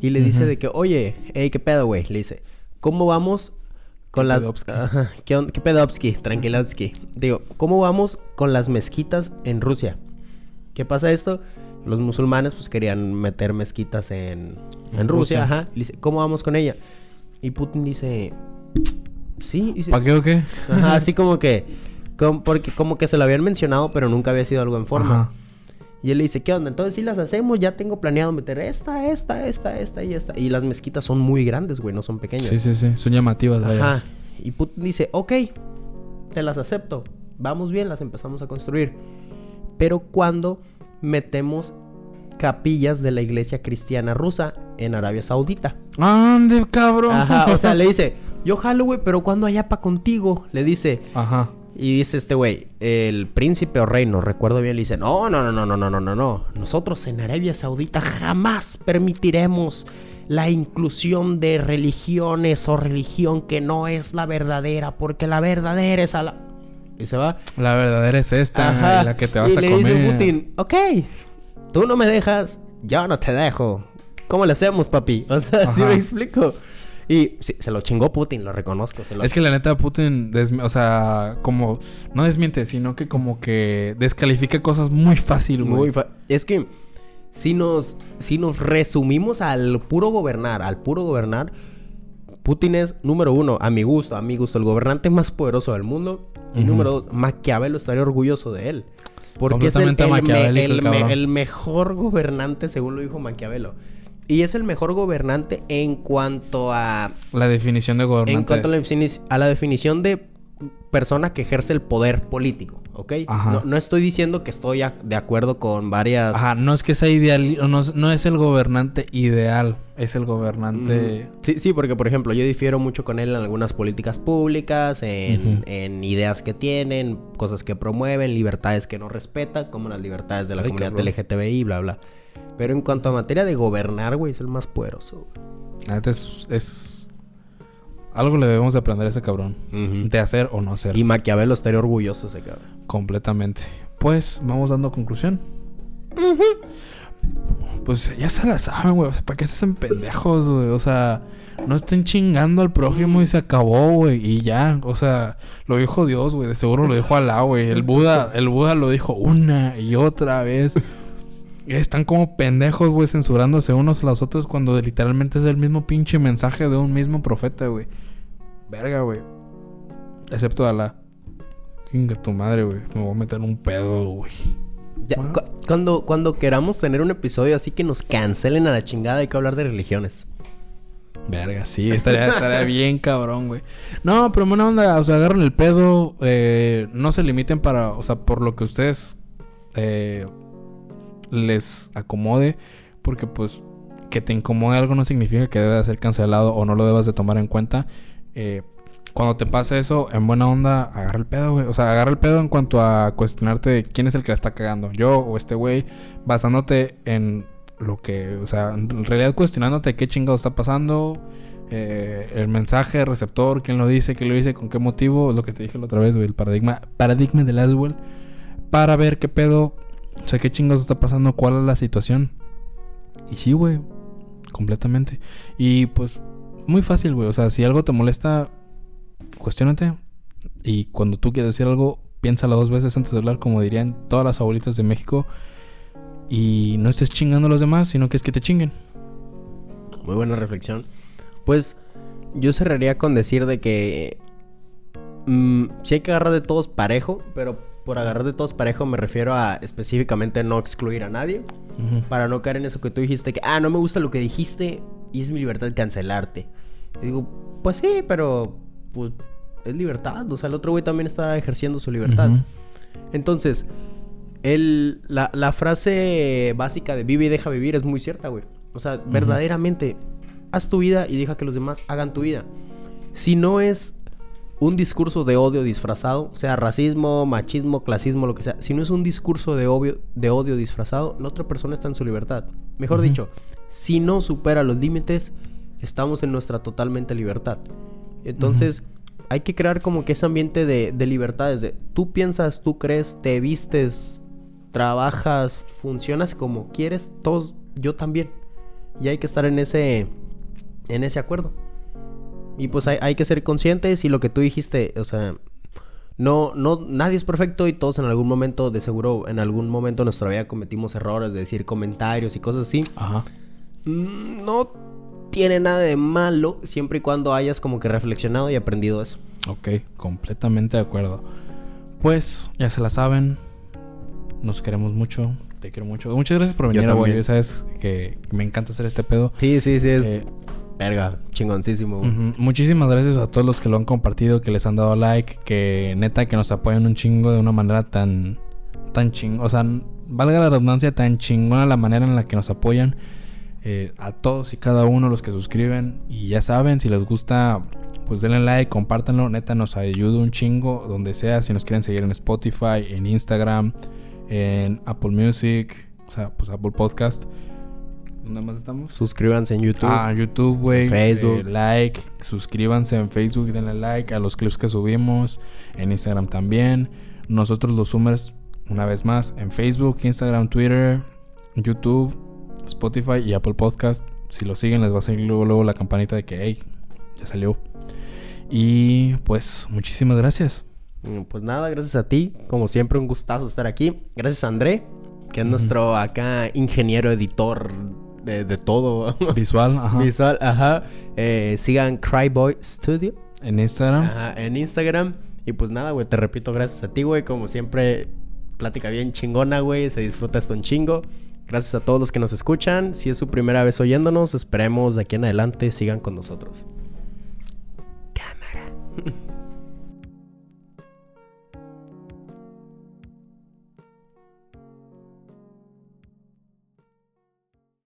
Y le dice de que, oye, hey, ¿qué pedo, güey? Le dice, ¿cómo vamos con ¿Qué las... Ajá, ¿Qué, on- qué? Tranquilovsky. Digo, ¿cómo vamos con las mezquitas en Rusia? ¿Qué pasa esto? Los musulmanes pues querían meter mezquitas en, en En Rusia, Rusia. ajá. Le dice, ¿cómo vamos con ella? Y Putin dice, sí. ¿Para qué o qué? Ajá, así como que, como, porque como que se lo habían mencionado, pero nunca había sido algo en forma. Ajá. Y él le dice, ¿qué onda? Entonces sí las hacemos, ya tengo planeado meter esta, esta, esta, esta y esta. Y las mezquitas son muy grandes, güey, no son pequeñas. Sí, sí, sí. Son llamativas, vaya. Ajá. Y Putin dice, ok, te las acepto. Vamos bien, las empezamos a construir. Pero cuando metemos capillas de la iglesia cristiana rusa en Arabia Saudita. ¡Ande, cabrón! Ajá, o sea, le dice, yo jalo, güey, pero cuando hay pa contigo, le dice. Ajá. Y dice este güey, el príncipe o rey, no recuerdo bien, le dice, no, no, no, no, no, no, no, no, no. Nosotros en Arabia Saudita jamás permitiremos la inclusión de religiones o religión que no es la verdadera, porque la verdadera es a la... Y se va. La verdadera es esta, Ajá. la que te vas y a le comer. dice Putin, ok, tú no me dejas, yo no te dejo. ¿Cómo le hacemos, papi? O sea, ¿sí Ajá. me explico? Y sí, se lo chingó Putin, lo reconozco. se lo- Es que la neta Putin, desmi- o sea, como no desmiente, sino que como que descalifica cosas muy fácil, güey. Muy fa- Es que si nos, si nos resumimos al puro gobernar, al puro gobernar, Putin es número uno, a mi gusto, a mi gusto, el gobernante más poderoso del mundo. Y número dos, Maquiavelo estaría orgulloso de él. Porque es el, me- el mejor gobernante, según lo dijo Maquiavelo. Y es el mejor gobernante en cuanto a La definición de gobernante. en cuanto a la, a la definición de persona que ejerce el poder político, ¿ok? Ajá. No, no estoy diciendo que estoy de acuerdo con varias... Ajá, no es que sea ideal, no, es- no es el gobernante ideal, es el gobernante... Mm, Sí, sí, porque por ejemplo yo difiero mucho con él en algunas políticas públicas, en, ideas que tienen, cosas que promueven, libertades que no respeta, como las libertades de la Ay, comunidad cabrón. LGTBI, bla, bla. Pero en cuanto a materia de gobernar, güey, es el más poderoso. Neta es, es- Algo le debemos de aprender a ese cabrón. De hacer o no hacer. Y Maquiavelo estaría orgulloso ese cabrón. Completamente. Pues, vamos dando conclusión. Pues ya se la saben, güey. O sea, ¿para qué se hacen pendejos, güey? O sea, no estén chingando al prójimo y se acabó, güey. Y ya, o sea, lo dijo Dios, güey. De seguro lo dijo Alá, güey. El Buda, el Buda lo dijo una y otra vez. Están como pendejos, güey, censurándose unos a los otros cuando literalmente es el mismo pinche mensaje de un mismo profeta, güey. Verga, güey. Excepto a la. Venga tu madre, güey. Me voy a meter un pedo, güey. Ya, cu- cuando, cuando queramos tener un episodio así que nos cancelen a la chingada, hay que hablar de religiones. Verga, sí, estaría, estaría bien cabrón, güey. No, pero buena onda, o sea, agarran el pedo, eh, no se limiten para, o sea, por lo que ustedes eh, les acomode, porque pues que te incomode algo no significa que debe de ser cancelado o no lo debas de tomar en cuenta. Eh, cuando te pase eso, en buena onda, agarra el pedo, güey. O sea, agarra el pedo en cuanto a cuestionarte de quién es el que la está cagando. Yo o este güey, basándote en lo que, o sea, en realidad cuestionándote qué chingado está pasando, eh, el mensaje, el receptor, quién lo dice, quién lo dice, con qué motivo, lo que te dije la otra vez, güey, el paradigma, paradigma de Laswell, para ver qué pedo, o sea, qué chingados está pasando, cuál es la situación. Y sí, güey, completamente. Y pues, muy fácil, güey, o sea, si algo te molesta, cuestionate. Y cuando tú quieres decir algo, piénsalo dos veces antes de hablar, como dirían todas las abuelitas de México. Y no estés chingando a los demás, sino que es que te chinguen. Muy buena reflexión. Pues yo cerraría con decir de que mm, sí hay que agarrar de todos parejo, pero por agarrar de todos parejo me refiero a específicamente no excluir a nadie, para no caer en eso que tú dijiste que, ah, no me gusta lo que dijiste y es mi libertad cancelarte. Y digo, pues sí, pero pues es libertad, o sea, el otro güey también está ejerciendo su libertad. Entonces, el, la, la frase básica de vive y deja vivir es muy cierta, güey. O sea, verdaderamente, haz tu vida y deja que los demás hagan tu vida. Si no es un discurso de odio disfrazado, sea racismo, machismo, clasismo, lo que sea, si no es un discurso de, obvio, de odio disfrazado, la otra persona está en su libertad. Mejor dicho, si no supera los límites, estamos en nuestra totalmente libertad. Entonces, hay que crear como que ese ambiente de, de libertades. De, tú piensas, tú crees, te vistes, trabajas, funcionas como quieres, todos, yo también. Y hay que estar en ese, en ese acuerdo. Y pues hay, hay que ser conscientes y lo que tú dijiste, o sea, no, no, nadie es perfecto y todos en algún momento, de seguro, en algún momento de nuestra vida cometimos errores de decir comentarios y cosas así. Ajá. Mm, No tiene nada de malo siempre y cuando hayas como que reflexionado y aprendido eso. Ok, completamente de acuerdo. Pues, ya se la saben. Nos queremos mucho. Te quiero mucho. Muchas gracias por venir, güey. Sabes que me encanta hacer este pedo. Sí, sí, sí, es Eh, verga, chingoncísimo. Muchísimas gracias a todos los que lo han compartido, que les han dado like, que neta que nos apoyan un chingo de una manera tan tan ching, o sea, valga la redundancia, tan chingona la manera en la que nos apoyan. Eh, a todos y cada uno los que suscriben y ya saben, si les gusta, pues denle like, compártanlo, neta nos ayuda un chingo donde sea, si nos quieren seguir en Spotify, en Instagram, en Apple Music, o sea, pues Apple Podcast. ¿Dónde más estamos? Suscríbanse en YouTube. Ah, YouTube, güey. Facebook. Eh, like, suscríbanse en Facebook, denle like a los clips que subimos. En Instagram también. Nosotros los Zoomers, una vez más, en Facebook, Instagram, Twitter, YouTube, Spotify y Apple Podcast. Si lo siguen, les va a salir luego, luego la campanita de que, hey, ya salió. Y pues, muchísimas gracias. Mm, Pues nada, gracias a ti. Como siempre, un gustazo estar aquí. Gracias a André, que es nuestro acá ingeniero editor de, de todo. Visual, ajá. Visual, ajá. Eh, sigan Cryboy Studio En Instagram. ajá, en Instagram. Y pues nada, güey, te repito, gracias a ti, güey. Como siempre, plática bien chingona, güey. Se disfruta esto un chingo. Gracias a todos los que nos escuchan. Si es su primera vez oyéndonos, esperemos de aquí en adelante sigan con nosotros. Cámara.